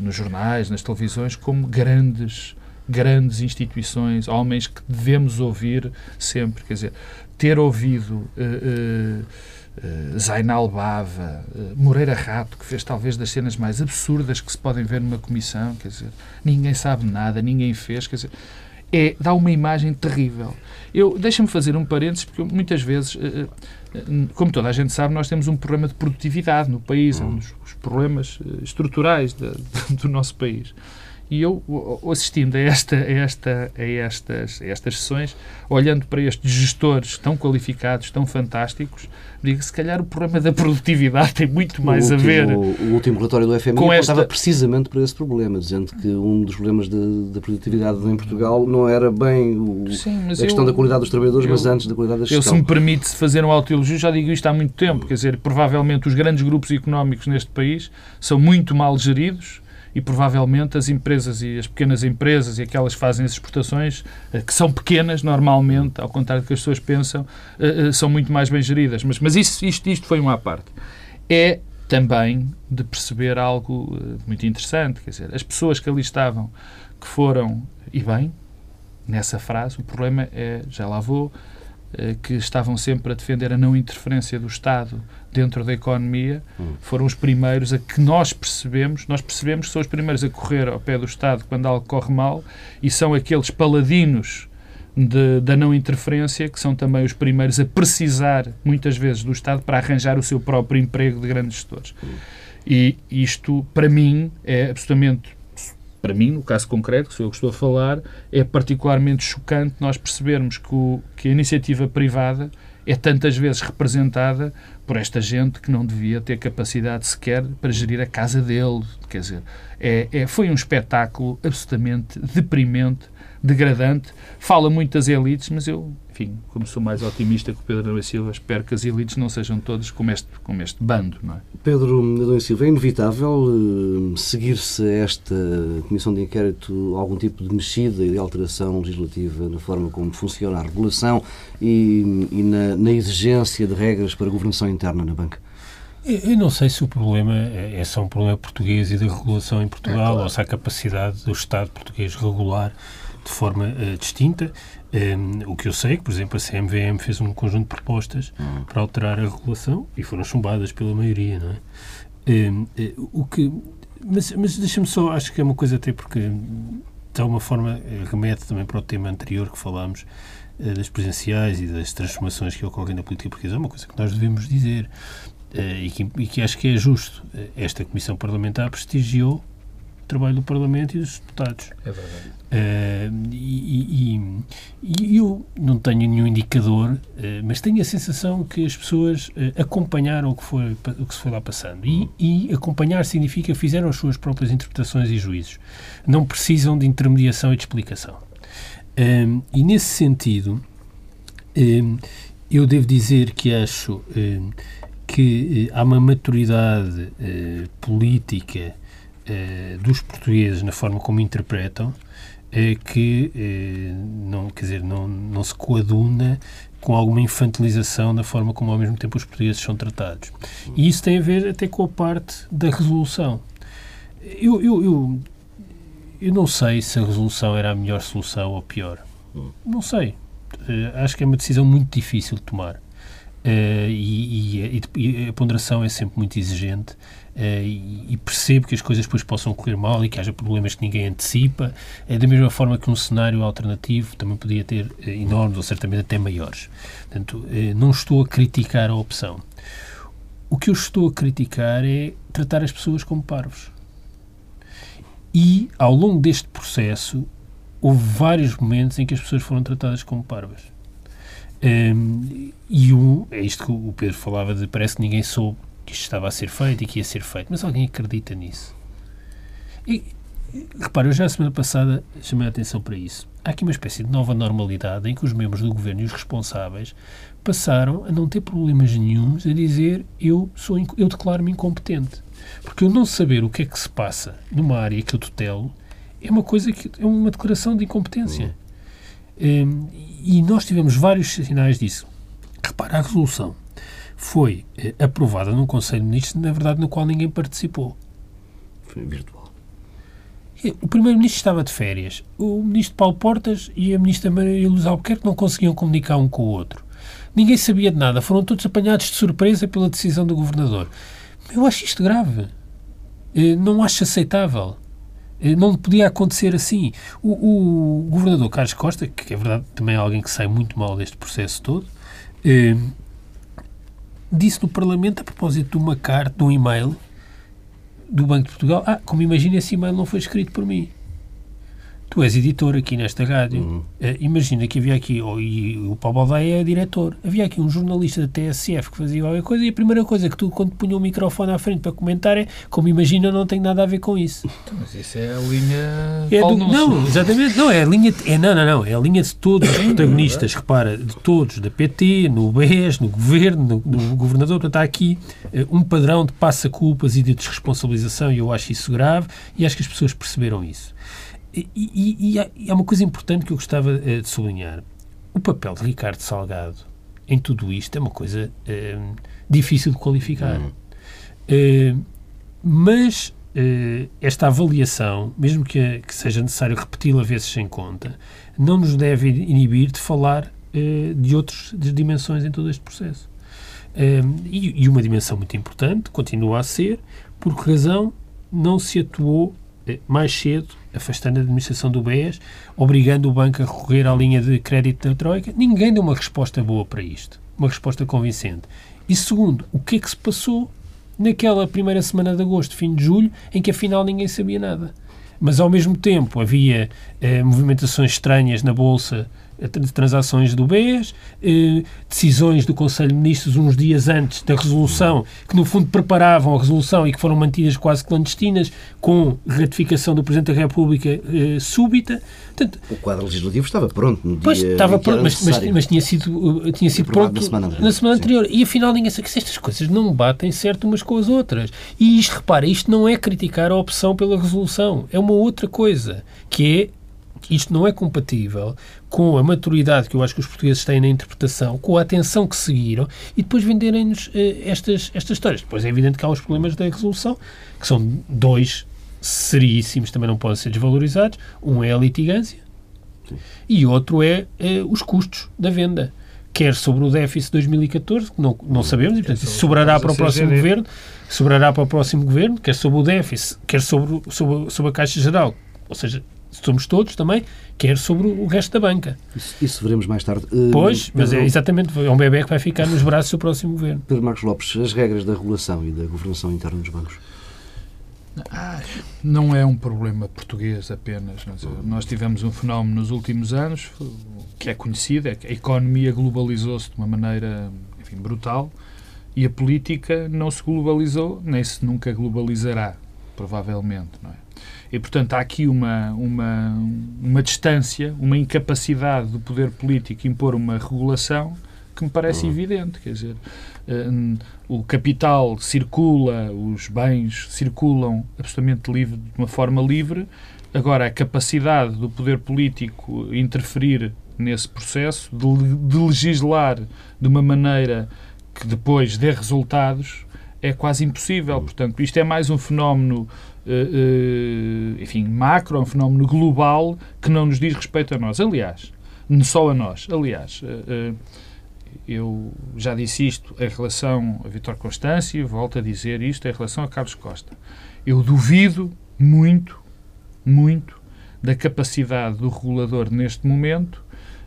nos jornais, nas televisões, como grandes grandes instituições, homens que devemos ouvir sempre. Quer dizer, ter ouvido uh, uh, uh, Zainal Bava, uh, Moreira Rato, que fez talvez das cenas mais absurdas que se podem ver numa comissão, quer dizer, ninguém sabe nada, ninguém fez, quer dizer, é, dá uma imagem terrível. Eu Deixa-me fazer um parênteses, porque muitas vezes, como toda a gente sabe, nós temos um problema de produtividade no país, é um dos problemas estruturais do nosso país. E eu, assistindo a, esta, a, esta, a, estas, a estas sessões, olhando para estes gestores tão qualificados, tão fantásticos, digo que se calhar o problema da produtividade tem muito mais último, a ver. O último relatório do FMI com esta... precisamente para esse problema, dizendo que um dos problemas da produtividade em Portugal não era bem o, Sim, a questão eu, da qualidade dos trabalhadores, eu, mas antes da qualidade da gestão. Eu, se me permite fazer um autoelogio, já digo isto há muito tempo. Quer dizer, provavelmente os grandes grupos económicos neste país são muito mal geridos e provavelmente as empresas e as pequenas empresas e aquelas que fazem as exportações, eh, que são pequenas normalmente, ao contrário do que as pessoas pensam, eh, eh, são muito mais bem geridas. Mas, mas isso, isto, isto foi uma à parte. É também de perceber algo muito interessante, quer dizer, as pessoas que ali estavam, que foram, e bem, nessa frase, o problema é, já lá vou, que estavam sempre a defender a não interferência do Estado dentro da economia, hum. foram os primeiros a que nós percebemos, nós percebemos que são os primeiros a correr ao pé do Estado quando algo corre mal e são aqueles paladinos de, da não interferência, que são também os primeiros a precisar, muitas vezes, do Estado para arranjar o seu próprio emprego de grandes gestores. E isto, para mim, é absolutamente para mim, no caso concreto, que sou eu que estou a falar, é particularmente chocante nós percebermos que, o, que a iniciativa privada é tantas vezes representada por esta gente que não devia ter capacidade sequer para gerir a casa dele. Quer dizer, é, é, foi um espetáculo absolutamente deprimente, degradante. Fala muito das elites, mas eu enfim, como sou mais otimista que o Pedro Adão Silva, espero que as elites não sejam todas como este, como este bando. Não é? Pedro Adão Silva, é inevitável uh, seguir-se esta Comissão de Inquérito algum tipo de mexida e de alteração legislativa na forma como funciona a regulação e, e na, na exigência de regras para a governação interna na banca? Eu não sei se o problema é só um problema português e da regulação em Portugal, é, claro. ou se há capacidade do Estado português regular de forma uh, distinta. Um, o que eu sei é que, por exemplo, a CMVM fez um conjunto de propostas uhum. para alterar a regulação e foram chumbadas pela maioria, não é? Um, eh, o que, mas mas deixa-me só, acho que é uma coisa até porque de alguma forma eh, remete também para o tema anterior que falámos uh, das presenciais e das transformações que ocorrem na política portuguesa, é uma coisa que nós devemos dizer uh, e, que, e que acho que é justo. Esta Comissão Parlamentar prestigiou trabalho do Parlamento e dos deputados. É verdade. Uh, e, e, e, eu não tenho nenhum indicador, uh, mas tenho a sensação que as pessoas uh, acompanharam o que, foi, o que se foi lá passando. E, e, acompanhar significa fizeram as suas próprias interpretações e juízos. Não precisam de intermediação e de explicação. e nesse sentido, eu devo dizer que acho que há uma maturidade política dos portugueses na forma como interpretam é que eh, não quer dizer não não se coaduna com alguma infantilização da forma como ao mesmo tempo os portugueses são tratados. E isso tem a ver até com a parte da resolução. Eu, eu, eu, eu não sei se a resolução era a melhor solução ou pior. Não sei. Acho que é uma decisão muito difícil de tomar. Uh, e, e, e, a ponderação é sempre muito exigente e, percebo que as coisas depois possam correr mal e que haja problemas que ninguém antecipa, é da mesma forma que um cenário alternativo também podia ter uh, enormes ou certamente até maiores. Portanto, não estou a criticar a opção. O que eu estou a criticar é tratar as pessoas como parvos. E, ao longo deste processo, houve vários momentos em que as pessoas foram tratadas como parvas. Um, ehm, e um, é isto que o Pedro falava de parece que ninguém soube que isto estava a ser feito e que ia ser feito. Mas alguém acredita nisso? E, repara, eu já a semana passada chamei a atenção para isso. Há aqui uma espécie de nova normalidade em que os membros do governo e os responsáveis passaram a não ter problemas nenhums a dizer eu, sou, eu declaro-me incompetente. Porque eu não saber o que é que se passa numa área que eu tutelo é uma coisa que é uma declaração de incompetência. Uhum. Um, e nós tivemos vários sinais disso. Repara, a resolução foi eh, aprovada num Conselho de Ministros, na verdade, no qual ninguém participou. Foi virtual. O Primeiro-Ministro estava de férias. O Ministro Paulo Portas e a Ministra Maria Luz Albuquerque não conseguiam comunicar um com o outro. Ninguém sabia de nada. Foram todos apanhados de surpresa pela decisão do Governador. Eu acho isto grave. Eh, não acho aceitável. Eh, não podia acontecer assim. O, o Governador Carlos Costa, que é verdade também é alguém que sai muito mal deste processo todo, disse no Parlamento, a propósito de uma carta, de um e-mail do Banco de Portugal, ah, como imagina, esse e-mail não foi escrito por mim. Tu és editor aqui nesta rádio. Uhum. Uh, imagina que havia aqui, oh, e o Paulo Baldeia é diretor, havia aqui um jornalista da TSF que fazia qualquer coisa e a primeira coisa que tu, quando punha o microfone à frente para comentar é, como imagina, não tem nada a ver com isso. Então, mas isso é a linha... É do, não, exatamente, não, é a linha, é, não, não, não, é a linha de todos os protagonistas, repara, de todos, da PT, no BES, no Governo, no, no Governador, portanto há aqui uh, um padrão de passa-culpas e de desresponsabilização e eu acho isso grave e acho que as pessoas perceberam isso. E, e, e, há uma coisa importante que eu gostava uh, de sublinhar. O papel de Ricardo Salgado em tudo isto é uma coisa uh, difícil de qualificar. Uh, mas esta avaliação, mesmo que, que seja necessário repeti-la vezes sem conta, não nos deve inibir de falar de outras dimensões em todo este processo. E, e uma dimensão muito importante continua a ser por que razão não se atuou mais cedo afastando a administração do BES, obrigando o banco a recorrer à linha de crédito da Troika. Ninguém deu uma resposta boa para isto, uma resposta convincente. E segundo, o que é que se passou naquela primeira semana de agosto, fim de julho, em que afinal ninguém sabia nada? Mas ao mesmo tempo havia eh, movimentações estranhas na Bolsa de transações do BES, eh, decisões do Conselho de Ministros uns dias antes da resolução, que no fundo preparavam a resolução e que foram mantidas quase clandestinas, com ratificação do Presidente da República eh, súbita. Portanto, o quadro legislativo estava pronto no dia pois, estava pronto, mas, mas, mas, tinha sido, uh, tinha sido pronto na semana, na semana anterior. E afinal ninguém sabe que estas coisas não batem certo umas com as outras. E isto, repara, isto não é criticar a opção pela resolução, é uma outra coisa, que é isto não é compatível com a maturidade que eu acho que os portugueses têm na interpretação, com a atenção que seguiram e depois venderem-nos eh, estas, estas histórias. Depois é evidente que há os problemas da resolução, que são dois seríssimos, também não podem ser desvalorizados. Um é a litigância Sim. e outro é eh, os custos da venda. Quer sobre o déficit de 2014, que não, não sabemos, e portanto isso sobrará para o próximo governo, sobrará para o próximo governo, quer sobre o déficit, quer sobre, sobre, sobre a Caixa Geral, ou seja, somos todos também, quer sobre o resto da banca. Isso, isso veremos mais tarde. Uh, pois, Pedro, mas é exatamente, é um bebê que vai ficar nos braços do próximo governo. Pedro Marcos Lopes, as regras da regulação e da governação interna dos bancos? Ah, não é um problema português apenas. Nós tivemos um fenómeno nos últimos anos que é conhecido, é que a economia globalizou-se de uma maneira enfim, brutal e a política não se globalizou, nem se nunca globalizará, provavelmente. Não é? E, portanto, há aqui uma, uma, uma distância, uma incapacidade do poder político impor uma regulação que me parece uhum. evidente. Quer dizer, uh, o capital circula, os bens circulam absolutamente livre, de uma forma livre. Agora, a capacidade do poder político interferir nesse processo, de, de legislar de uma maneira que depois dê resultados, é quase impossível. Uhum. Portanto, isto é mais um fenómeno enfim, macro, é um fenómeno global que não nos diz respeito a nós. Aliás, só a nós. Aliás, uh, eu já disse isto em relação a Vitor Constâncio, volto a dizer isto em relação a Carlos Costa. Eu duvido muito, muito da capacidade do regulador neste momento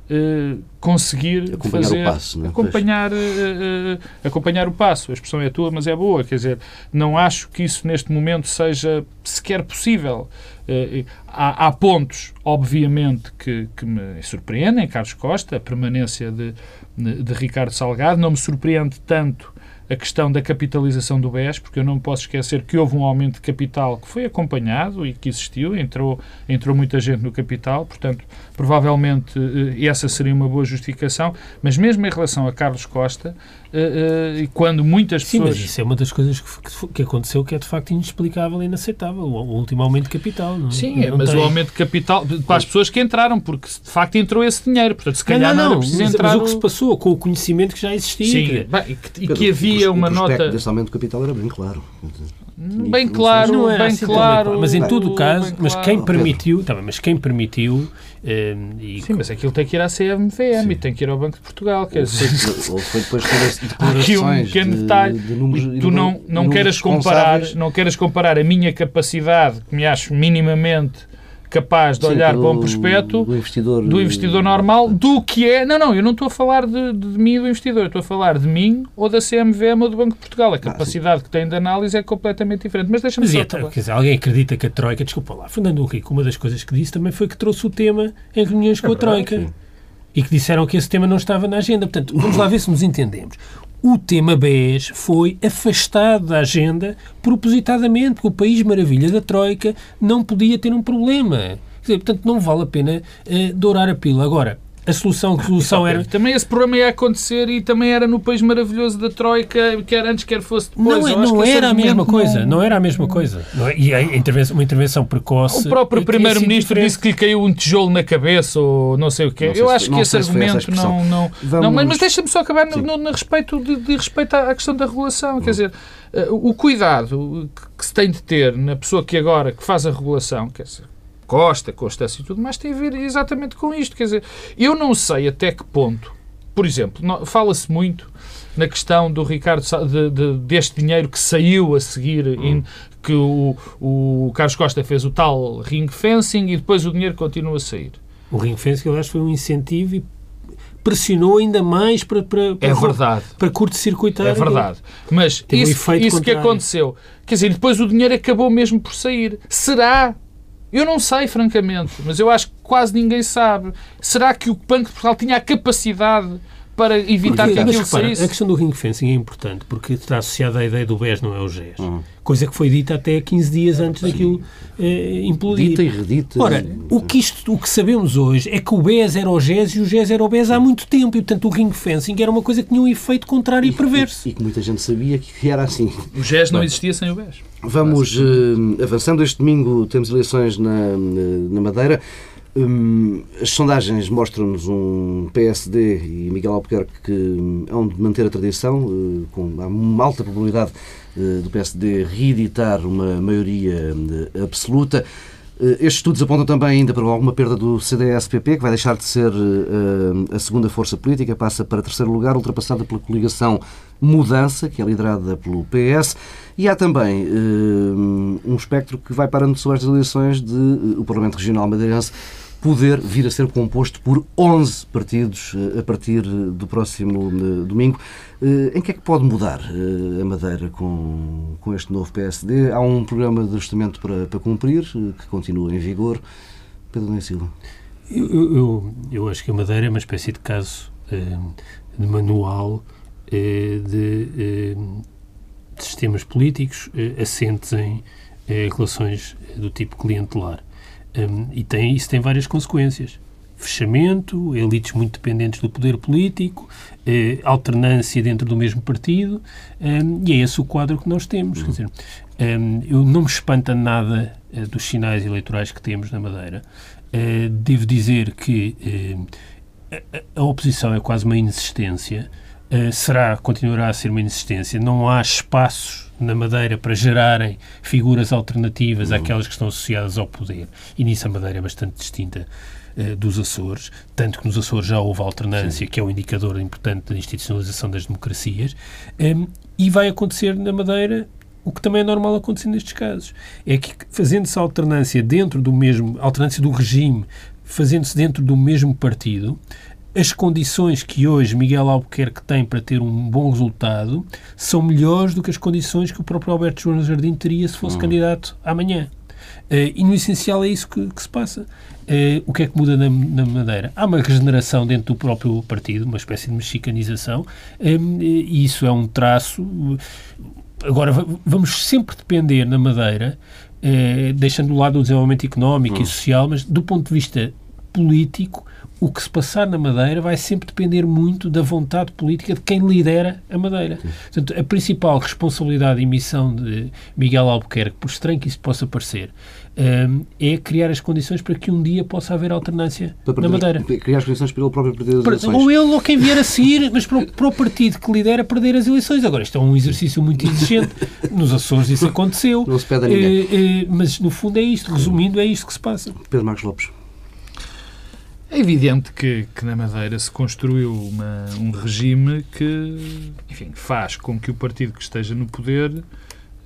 Uh, conseguir acompanhar fazer, o passo, é? acompanhar, uh, uh, acompanhar o passo. A expressão é tua, mas é boa. Quer dizer, não acho que isso neste momento seja sequer possível. Há, há, pontos, obviamente, que, que, me surpreendem. Carlos Costa, a permanência de, de, de Ricardo Salgado, não me surpreende tanto a questão da capitalização do BES, porque eu não posso esquecer que houve um aumento de capital que foi acompanhado e que existiu, entrou, entrou muita gente no capital, portanto, provavelmente eh, essa seria uma boa justificação, mas mesmo em relação a Carlos Costa, eh, eh, quando muitas Sim, pessoas... Sim, mas isso é uma das coisas que, que aconteceu que é de facto inexplicável e inaceitável, o, último aumento de capital. Não, Sim, não mas tem... o aumento de capital para as pessoas que entraram, porque de facto entrou esse dinheiro, portanto, se calhar não, não, não, não mas, entrar... Mas o que se passou com o conhecimento que já existia... Sim, que... Bem, e que, e que havia uma nota... O aumento de capital era bem claro. Bem claro, bem assim claro. Mas em todo o caso, mas quem permitiu, tá bem, mas quem permitiu eh, e, Sim, mas aquilo tem que ir à CMVM e tem que ir ao Banco de Portugal. Quer dizer, ou foi depois ter aqui um pequeno detalhe. De, de números, tu não, não, queres comparar, não queres comparar a minha capacidade, que me acho minimamente capaz de Sim, olhar para um prospecto do investidor, do investidor normal do que é. Não, não, eu não estou a falar de, de, de mim e do investidor, estou a falar de mim ou da CMVM ou do Banco de Portugal. A ah, capacidade ah, que tem de análise é completamente diferente. Mas deixa-me só. É, quer dizer, alguém acredita que a Troika, desculpa lá, Fernando Henrique, uma das coisas que disse também foi que trouxe o tema em reuniões com é a Troika. Sim. E que disseram que esse tema não estava na agenda. Portanto, vamos lá ver se nos entendemos o tema BES foi afastado da agenda propositadamente, porque o país maravilha da Troika não podia ter um problema. Dizer, portanto, não vale a pena uh, dourar a pila. Agora, a solução, a solução era... Também esse programa ia acontecer e também era no país maravilhoso da Troika, quer antes, quer fosse depois. Não, é, não era a mesma coisa, não... não... era a mesma coisa. É? E a intervenção, uma intervenção precoce... O próprio Primeiro-Ministro disse que lhe caiu um tijolo na cabeça ou não sei o quê. Eu acho que esse argumento não... não, Vamos... não mas, mas deixa-me só acabar no, no, no, respeito de, de, respeito à questão da regulação. Quer dizer, eh, o cuidado que se tem de ter na pessoa que agora que faz a regulação, quer dizer, Costa, Constância e tudo mais, tem a ver exatamente com isto. Quer dizer, eu não sei até que ponto, por exemplo, fala-se muito na questão do Ricardo de, de, deste dinheiro que saiu a seguir, hum. in, que o, o Carlos Costa fez o tal ring fencing e depois o dinheiro continua a sair. O ring fencing, aliás, foi um incentivo e pressionou ainda mais para, para, para, é verdade. para curto-circuitar. É verdade. Mas isso, um isso que aconteceu, quer dizer, depois o dinheiro acabou mesmo por sair. Será? Eu não sei, francamente, mas eu acho que quase ninguém sabe. Será que o Banco de Portugal tinha a capacidade para evitar porque, que aquilo repara, saísse. A questão do ring fencing é importante porque está associada à ideia do BES, não é o GES. Uhum. Coisa que foi dita até 15 dias antes Sim. daquilo eh, implodir. Dita e redita. Ora, o que, isto, o que sabemos hoje é que o BES era o GES e o GES era o BES há muito tempo e, portanto, o ring fencing era uma coisa que tinha um efeito contrário e, e perverso. E, e, que muita gente sabia que era assim. O GES não existia sem o BES. Vamos uh, avançando. Este domingo temos eleições na, na Madeira. Hum, as sondagens mostram-nos um PSD e Miguel Albuquerque que hum, hão de manter a tradição, uh, com uma alta probabilidade uh, do PSD reeditar uma maioria uh, absoluta. Estes estudos apontam também ainda para alguma perda do CDS-PP, que vai deixar de ser a segunda força política, passa para terceiro lugar, ultrapassada pela coligação Mudança, que é liderada pelo PS. E há também um espectro que vai parando sobre estas eleições de o Parlamento Regional Madeirense poder vir a ser composto por 11 partidos eh, a partir do próximo eh, domingo. Eh, em que é que pode mudar a Madeira com, com este novo PSD? Há um programa de ajustamento para, para cumprir, que continua em vigor. Pedro Nunes Silva. Eu, eu, eu, acho que a Madeira é uma espécie de caso de manual de, de sistemas políticos assentes em relações do tipo clientelar. Um, e tem, isso tem várias consequências. Fechamento, elites muito dependentes do poder político, eh, alternância dentro do mesmo partido, um, e é esse o quadro que nós temos. Uhum. Quer dizer, um, eu não me espanta nada uh, dos sinais eleitorais que temos na Madeira. Uh, devo dizer que uh, a, a, oposição é quase uma inexistência. Será, continuará a ser uma inexistência. Não há espaços na Madeira para gerarem figuras alternativas uhum. àquelas que estão associadas ao poder. E nisso a Madeira é bastante distinta uh, dos Açores, tanto que nos Açores já houve alternância, Sim. que é um indicador importante da institucionalização das democracias, um, ehm, e vai acontecer na Madeira o que também é normal acontecer nestes casos. É que fazendo-se alternância dentro do mesmo, alternância do regime, fazendo-se dentro do mesmo partido, as condições que hoje Miguel Albuquerque tem para ter um bom resultado são melhores do que as condições que o próprio Alberto João Jardim teria se fosse hum. candidato amanhã. Uh, e no essencial é isso que, que se passa. Uh, o que é que muda na, na, Madeira? Há uma regeneração dentro do próprio partido, uma espécie de mexicanização, um, e isso é um traço. Agora, vamos sempre depender na Madeira, uh, deixando de lado o desenvolvimento económico hum. e social, mas do ponto de vista político, o que se passar na Madeira vai sempre depender muito da vontade política de quem lidera a Madeira. Portanto, a principal responsabilidade e missão de Miguel Albuquerque, por estranho que isso possa parecer, um, é criar as condições para que um dia possa haver alternância na Madeira. Criar as condições para ele próprio perder as eleições. Ou ele ou quem vier a seguir, mas para o, para o, partido que lidera perder as eleições. Agora, isto é um exercício muito exigente. Nos Açores isso aconteceu. Não se pede a ninguém. É, é, mas, no fundo, é isto. Resumindo, é isto que se passa. Pedro Marcos Lopes. É evidente que, que na Madeira se construiu uma, um regime que, enfim, faz com que o partido que esteja no poder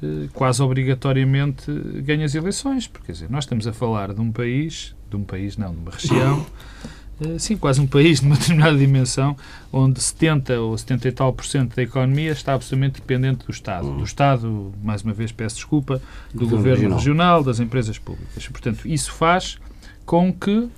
eh, quase obrigatoriamente ganhe as eleições. Porque, quer dizer, nós estamos a falar de um país, de um país não, de uma região, eh, sim, quase um país de uma determinada dimensão, onde 70 ou 70 e tal por cento da economia está absolutamente dependente do Estado. Do Estado, mais uma vez peço desculpa, do, do governo regional. regional, das empresas públicas. Portanto, isso faz com que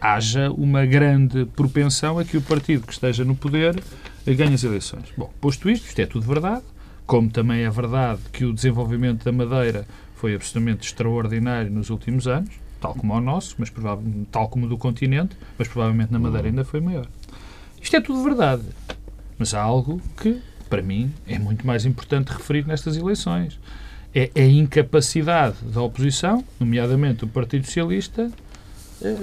haja uma grande propensão a que o partido que esteja no poder ganhe as eleições. Bom, posto isto, isto é tudo verdade, como também é verdade que o desenvolvimento da Madeira foi absolutamente extraordinário nos últimos anos, tal como o nosso, mas tal como o do continente, mas provavelmente na Madeira ainda foi maior. Isto é tudo verdade, mas há algo que, para mim, é muito mais importante referir nestas eleições. É a incapacidade da oposição, nomeadamente do Partido Socialista,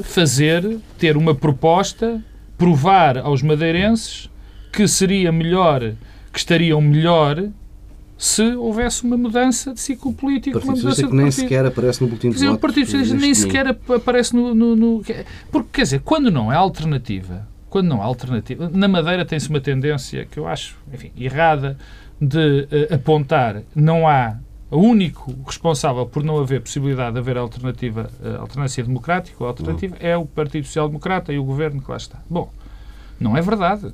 fazer, ter uma proposta, provar aos madeirenses que seria melhor, que estariam melhor se houvesse uma mudança de ciclo político. Partido que nem sequer aparece no boletim de votos. O Partido Socialista nem sequer aparece no, no, no, Porque, quer dizer, quando não é alternativa, quando não há alternativa. Na Madeira tem-se uma tendência que eu acho, enfim, errada, de uh, apontar não há o único responsável por não haver possibilidade de haver alternativa, uh, alternância democrática ou alternativa uhum. é o Partido Social Democrata e o governo que lá está. Bom, não é verdade.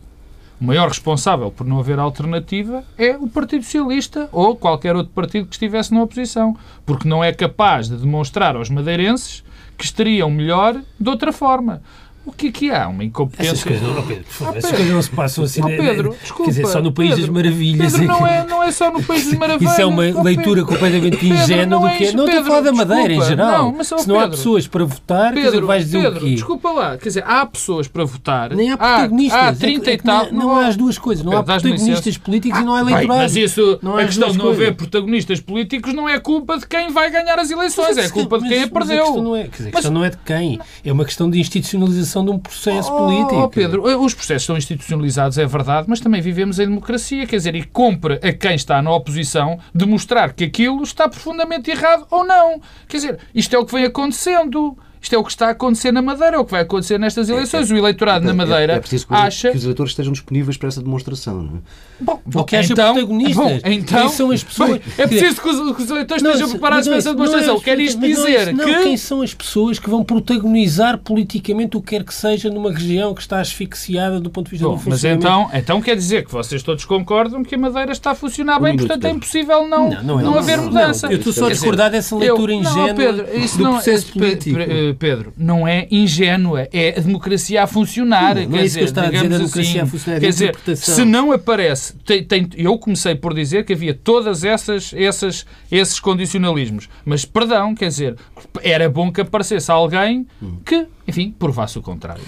O maior responsável por não haver alternativa é o Partido Socialista ou qualquer outro partido que estivesse na oposição, porque não é capaz de demonstrar aos madeirenses que estariam melhor de outra forma. O que é que há? Uma incompetência. Essas coisas, oh Pedro, oh, Pedro. Essas coisas não se passam assim. Oh, Pedro, desculpa. Quer dizer, só no País Pedro, das Maravilhas. Pedro, não é, não é só no País das Maravilhas. Isso é uma oh, leitura completamente ingênua do que é. Não estou a falar da Madeira desculpa, em geral. Não, mas, Se não há pessoas para votar, Pedro, dizer, vais dizer Pedro, o quê? desculpa lá. Quer dizer, há pessoas para votar. Nem há protagonistas. Há, há 30 é e tal. Não, não há as duas coisas. Não há protagonistas políticos e não há eleitorais. Mas isso, a questão de não haver protagonistas políticos não é culpa de quem vai ganhar as eleições. É culpa de quem a perdeu. A questão não é de quem. É uma questão de institucionalização de um processo político. Pedro, Pedro, os processos são institucionalizados, é verdade, mas também vivemos em democracia, quer dizer, e compra a quem está na oposição demonstrar que aquilo está profundamente errado ou não. Quer dizer, isto é o que vem acontecendo. Isto é o que está a acontecer na Madeira, é o que vai acontecer nestas é, eleições. É, é, o eleitorado na Madeira é, preciso que, acha... que os eleitores estejam disponíveis para essa demonstração, não é? Bom, bom que então, protagonistas. Bom, então, quem são as pessoas... Bem, é preciso que os, que os eleitores não, estejam preparados para essa demonstração. Quer isto dizer não, que... Quem são as pessoas que vão protagonizar politicamente o que quer que seja numa região que está asfixiada do ponto de vista bom, do funcionamento? Mas então, então quer dizer que vocês todos concordam que a Madeira está a funcionar bem, um portanto é impossível não, não, não, não haver mudança. eu estou só a discordar dessa leitura ingênua do processo político. Pedro, não é ingênua, é a democracia a funcionar. Não, não é isso que eu estava a dizer, a democracia assim, a funcionar. Quer dizer, se não aparece, tem, tem, eu comecei por dizer que havia todas essas, essas, esses condicionalismos, mas perdão, quer dizer, era bom que aparecesse alguém que enfim, provasse o contrário.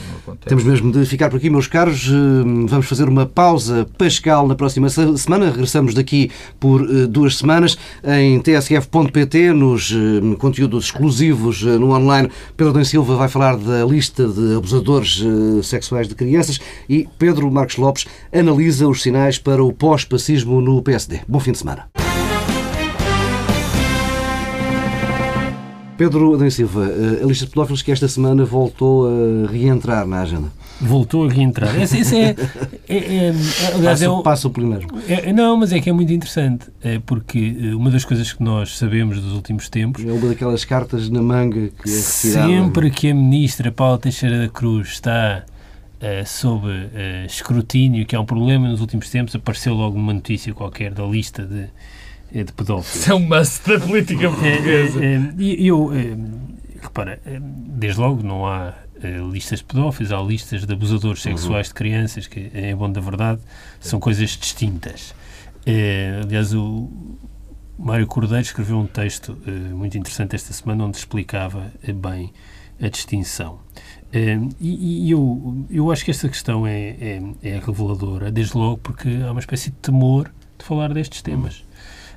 Temos mesmo de ficar por aqui, meus caros. Eh, vamos fazer uma pausa pascal na próxima semana. Regressamos daqui por eh, duas semanas em tsf.pt, nos eh, conteúdos exclusivos no online. Pedro Dan Silva vai falar da lista de abusadores sexuais de crianças e Pedro Marcos Lopes analisa os sinais para o pós-pacismo no PSD. Bom fim de semana. Pedro Adão Silva, eh, a lista de pedófilos que esta semana voltou a reentrar na agenda. Voltou a reentrar. Esse, esse é, é, é, aliás, passa, é, passa o primeiro. É, não, mas é que é muito interessante, é porque eh, uma das coisas que nós sabemos dos últimos tempos... É uma daquelas cartas na manga que é retirada. Sempre que a ministra Paula Teixeira da Cruz está uh, sob uh, escrutínio, que é um problema nos últimos tempos, apareceu logo uma notícia qualquer da lista de é de pedófilos. Isso é um must da política portuguesa. É, é, e eu, repara, desde logo não há listas de pedófilos, há listas de abusadores uhum. sexuais uhum. de crianças, que, em bom da verdade, são coisas distintas. aliás, o Mário Cordeiro escreveu um texto muito interessante esta semana onde explicava bem a distinção. e, e eu, eu acho que esta questão é, é, é, reveladora, desde logo porque há uma espécie de temor de falar destes temas.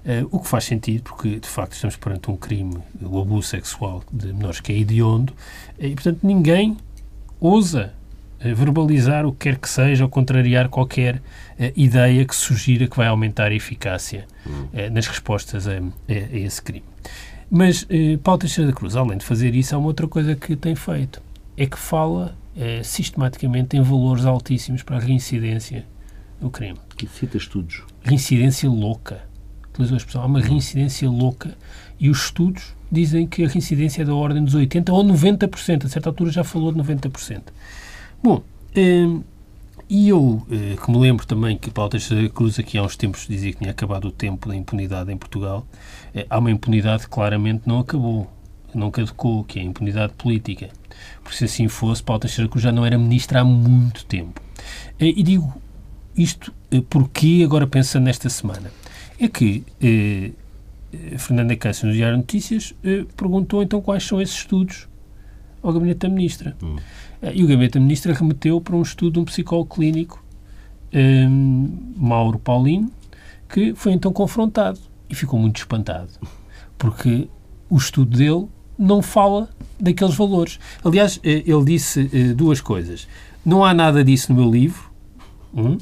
Uh, o que faz sentido, porque de facto estamos perante um crime, o abuso sexual de menores, que é hediondo, e portanto ninguém ousa uh, verbalizar o que quer que seja ou contrariar qualquer uh, ideia que sugira que vai aumentar a eficácia nas respostas a, a, a, esse crime. Mas Paulo Teixeira da Cruz, além de fazer isso, há uma outra coisa que tem feito, é que fala sistematicamente em valores altíssimos para a reincidência do crime. Que cita estudos. Reincidência louca utilizou a expressão, há uma reincidência louca e os estudos dizem que a reincidência é da ordem dos 80% ou 90%. A certa altura já falou de 90%. Bom, hum, e eu, eh, que me lembro também que Paulo Teixeira Cruz aqui há uns tempos dizia que tinha acabado o tempo da impunidade em Portugal, eh, há uma impunidade que claramente não acabou, não caducou, que é a impunidade política. Porque se assim fosse, Paulo Teixeira Cruz já não era ministro há muito tempo. Eh, e digo isto porque agora pensando nesta semana é que eh, Fernanda Câncer, no Diário Notícias, eh, perguntou então quais são esses estudos ao Gabinete da Ministra. Hum. Eh, e o Gabinete da Ministra remeteu para um estudo de um psicólogo clínico, eh, Mauro Paulino, que foi então confrontado e ficou muito espantado, porque o estudo dele não fala daqueles valores. Aliás, eh, ele disse eh, duas coisas. Não há nada disso no meu livro, um,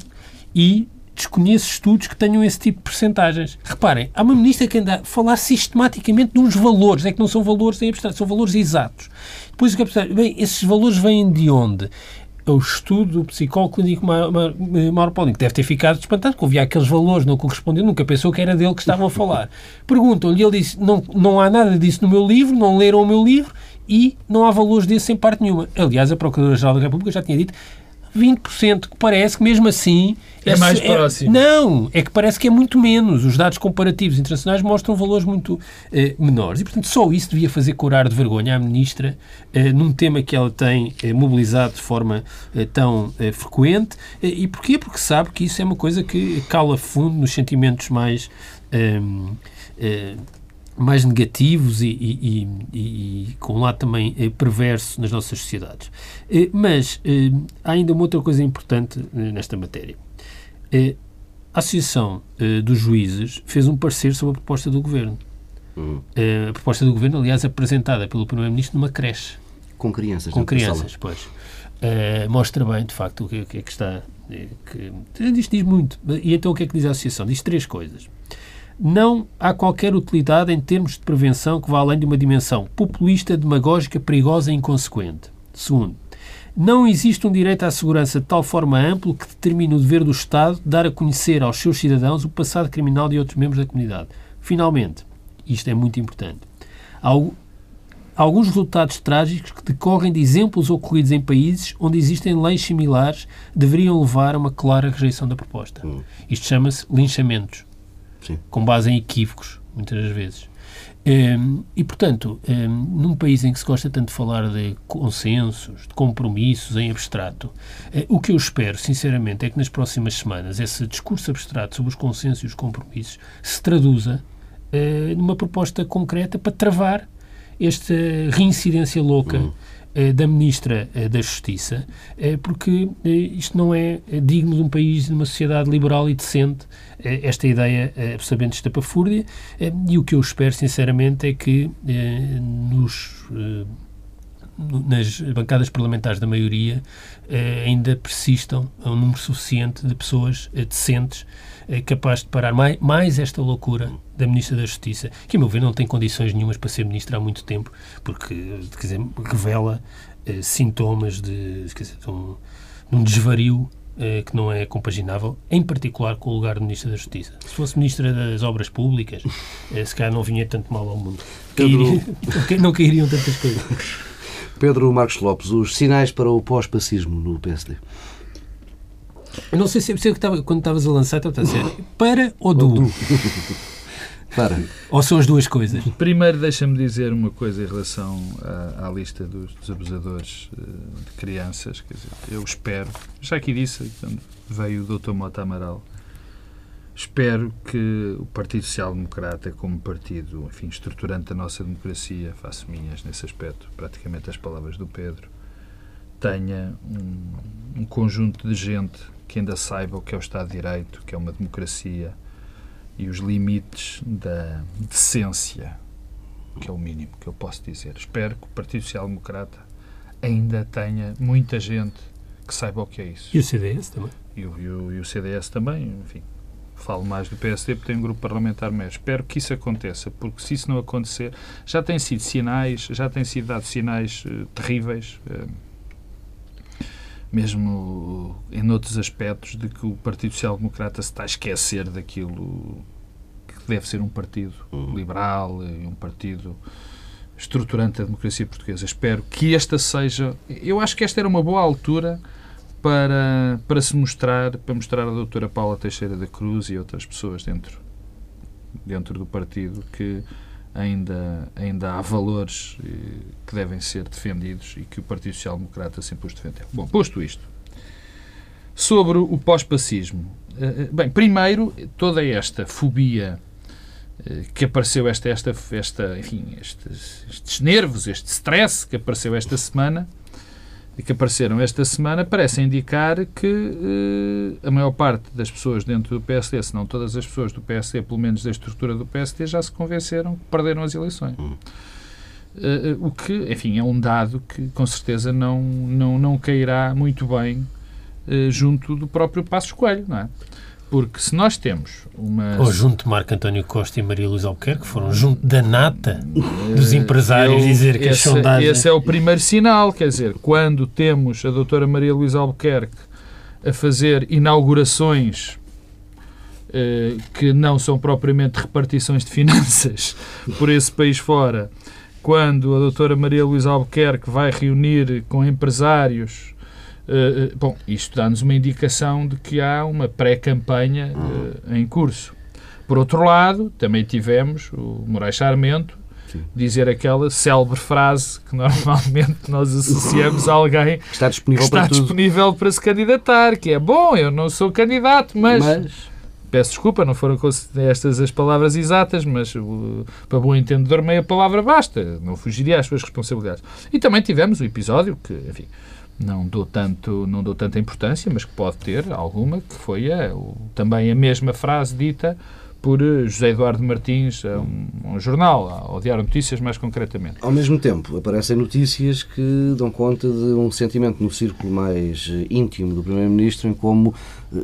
e desconheço estudos que tenham esse tipo de percentagens. Reparem, há uma ministra que anda a falar sistematicamente de uns valores, é que não são valores em abstrato, são valores exatos. Depois o que é bem, esses valores vêm de onde? ao estudo do psicólogo clínico Mauro Paulinho, que deve ter ficado espantado, que ouvia aqueles valores, não correspondeu, nunca pensou que era dele que estavam a falar. Perguntam-lhe, ele disse, não, não há nada disso no meu livro, não leram o meu livro e não há valores desses em parte nenhuma. Aliás, a Procuradora-Geral da República já tinha dito 20%, que parece que mesmo assim... É, é mais próximo. não, é que parece que é muito menos. Os dados comparativos internacionais mostram valores muito eh, menores. E, portanto, só isso devia fazer curar de vergonha à Ministra eh, num tema que ela tem eh, mobilizado de forma eh, tão eh, frequente. Eh, e porquê? Porque sabe que isso é uma coisa que cala fundo nos sentimentos mais mais negativos e, e, e, e, com um lado também eh, perverso nas nossas sociedades. Eh, mas eh, há ainda uma outra coisa importante nesta matéria. A Associação dos Juízes fez um parecer sobre a proposta do Governo. Uhum. A proposta do Governo, aliás, apresentada pelo Primeiro-Ministro numa creche. Com crianças. Com crianças, pois. Uh, mostra bem, de facto, o que, o que é que está. Que, diz, diz muito. E então o que é que diz a Associação? Diz três coisas não há qualquer utilidade em termos de prevenção que vá além de uma dimensão populista, demagógica, perigosa e inconsequente. Segundo, não existe um direito à segurança de tal forma amplo que determine o dever do Estado de dar a conhecer aos seus cidadãos o passado criminal de outros membros da comunidade. Finalmente, isto é muito importante, há alguns resultados trágicos que decorrem de exemplos ocorridos em países onde existem leis similares deveriam levar a uma clara rejeição da proposta. Hum. Isto chama-se linchamentos. Sim. com base em equívocos, muitas das vezes. Um, e, portanto, um, num país em que se gosta tanto de falar de consensos, de compromissos em abstrato, uh, o que eu espero, sinceramente, é que nas próximas semanas esse discurso abstrato sobre os consensos e os compromissos se traduza uh, numa proposta concreta para travar esta reincidência louca. Uhum da Ministra eh, da Justiça, eh, porque isto não é digno de um país, de uma sociedade liberal e decente, esta ideia absolutamente estapafúrdia, e o que eu espero, sinceramente, é que nos nas bancadas parlamentares da maioria ainda persistam um número suficiente de pessoas decentes é capaz de parar mais, mais esta loucura da Ministra da Justiça, que, a meu ver, não tem condições nenhumas para ser Ministra há muito tempo, porque, quer dizer, revela eh, sintomas de, dizer, de, um, de um desvario eh, que não é compaginável, em particular com o lugar de Ministra da Justiça. Se fosse Ministra das Obras Públicas, eh, se calhar não vinha tanto mal ao mundo. Pedro... não cairiam tantas coisas. Pedro Marcos Lopes, os sinais para o pós-pacismo no PSD. Eu não sei se é que estava, quando estavas a lançar, estava a dizer para ou do? para. Ou são as duas coisas? Primeiro, deixa-me dizer uma coisa em relação à, à lista dos, dos, abusadores uh, de crianças. Quer dizer, eu espero, já aqui disse, quando veio o Dr. Mota Amaral, espero que o Partido Social Democrata, como partido enfim, estruturante da nossa democracia, faço minhas nesse aspecto, praticamente as palavras do Pedro, tenha um, um conjunto de gente que ainda saiba o que é o Estado de Direito, que é uma democracia e os limites da decência, que é o mínimo que eu posso dizer. Espero que o Partido Social Democrata ainda tenha muita gente que saiba o que é isso. E o CDS também. E o, e o, e o CDS também, enfim. Falo mais do PSD porque tem um grupo parlamentar mesmo. Espero que isso aconteça, porque se isso não acontecer, já têm sido sinais, já têm sido dados sinais uh, terríveis. Uh, mesmo em outros aspectos, de que o Partido Social Democrata se está a esquecer daquilo que deve ser um partido uhum. liberal e um partido estruturante da democracia portuguesa. Espero que esta seja. Eu acho que esta era uma boa altura para, para se mostrar, para mostrar à doutora Paula Teixeira da Cruz e outras pessoas dentro, dentro do partido que ainda, ainda há valores eh, que devem ser defendidos e que o Partido Social Democrata sempre os defendeu. Bom, posto isto, sobre o pós-pacismo. Eh, eh, bem, primeiro, toda esta fobia que apareceu, esta, esta, esta, enfim, estes, estes nervos, este stress que apareceu esta semana, que apareceram esta semana parecem indicar que uh, a maior parte das pessoas dentro do PSD, se não todas as pessoas do PSD, pelo menos da estrutura do PSD, já se convenceram que perderam as eleições. Uh, o que, enfim, é um dado que com certeza não, não, não cairá muito bem uh, junto do próprio Passos Coelho, não é? Porque se nós temos uma. Ou junto de Marco António Costa e Maria Luísa Albuquerque, que foram junto da nata dos empresários Eu- dizer que as esse, sondagens. esse é o primeiro sinal, quer dizer, quando temos a doutora Maria Luísa Albuquerque a fazer inaugurações eh, que não são propriamente repartições de finanças por esse país fora, quando a doutora Maria Luísa Albuquerque vai reunir com empresários eh, eh, bom, isto dá-nos uma indicação de que há uma pré-campanha eh, em curso. Por outro lado, também tivemos o Moraes Charmento dizer aquela célebre frase que normalmente nós associamos a alguém Que está que disponível está para disponível para se candidatar, que é bom, eu não sou candidato, mas, peço desculpa, não foram estas as palavras exatas, mas uh, para bom entendedor meia palavra basta, não fugiria às suas responsabilidades. E também tivemos o episódio que, enfim, não dou tanto, não dou tanta importância, mas que pode ter alguma, que foi a, o- também a mesma frase dita por eh, José Eduardo Martins a um, a um jornal, ao Diário Notícias mais concretamente. Ao mesmo tempo, aparecem notícias que dão conta de um sentimento no círculo mais íntimo do Primeiro-Ministro em como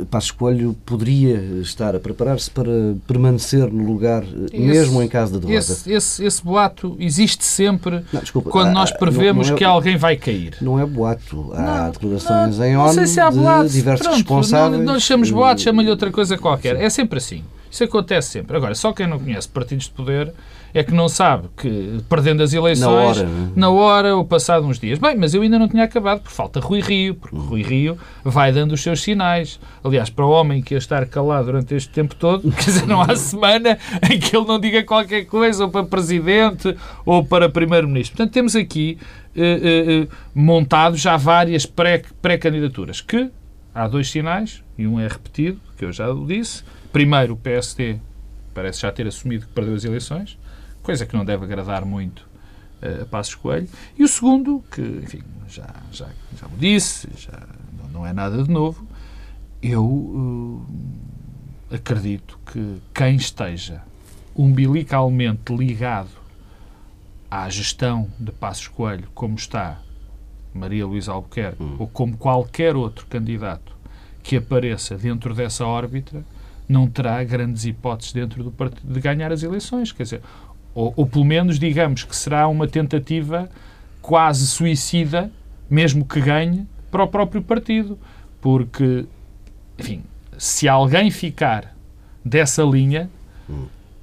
Passos Coelho poderia estar a preparar-se para permanecer no lugar, eh, mesmo em caso de derrota. Esse, esse, esse boato existe sempre Não, desculpa, quando ah, nós ah, prevemos não- não é- que alguém vai cair. Não é boato. Há Não, declarações não, em não ONU sei se há de boatos. diversos Pronto, responsáveis. Não, não chamamos eh, boatos, chama-lhe outra coisa qualquer. É sempre assim. Isso acontece sempre. Agora, só quem não conhece partidos de poder é que não sabe que, perdendo as eleições, Na hora, na hora ou passado uns dias. Bem, mas eu ainda não tinha acabado, por falta Rui Rio, porque Rui Rio vai dando os seus sinais. Aliás, para o homem que ia estar calado durante este tempo todo, quer dizer, não há semana em que ele não diga qualquer coisa, ou para presidente, ou para primeiro-ministro. Portanto, temos aqui eh, eh, eh, montado já várias pré- pré-candidaturas, que há dois sinais, e um é repetido, que eu já o disse. Primeiro, o PSD parece já ter assumido que perdeu as eleições, coisa que não deve agradar muito eh, a Passos Coelho. E o segundo, que, enfim, já, já, já o disse, já não, é nada de novo, eu eh, acredito que quem esteja umbilicalmente ligado à gestão de Passos Coelho, como está Maria Luísa Albuquerque, ou como qualquer outro candidato que apareça dentro dessa órbita, não terá grandes hipóteses dentro do partido de ganhar as eleições. Quer dizer, ou, ou pelo menos digamos que será uma tentativa quase suicida, mesmo que ganhe, para o próprio partido. Porque, enfim, se alguém ficar dessa linha,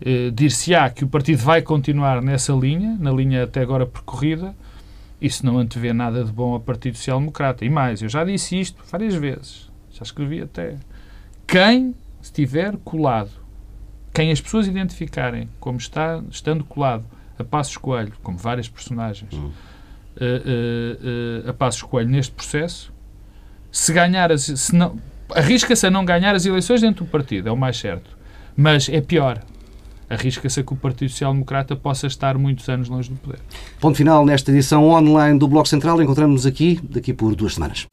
eh, dir-se-á que o partido vai continuar nessa linha, na linha até agora percorrida, isso não antevê nada de bom ao Partido Social Democrata. E mais, eu já disse isto várias vezes, já escrevi até. Quem estiver colado, quem as pessoas identificarem como está, estando colado a Passos Coelho, como várias personagens, eh, eh, eh, a Passos Coelho neste processo, se ganhar, as, se não, arrisca-se a não ganhar as eleições dentro do partido, é o mais certo. Mas é pior, arrisca-se a que o Partido Social Democrata possa estar muitos anos longe do poder. Ponto final nesta edição online do Bloco Central. Encontramos-nos aqui daqui por duas semanas.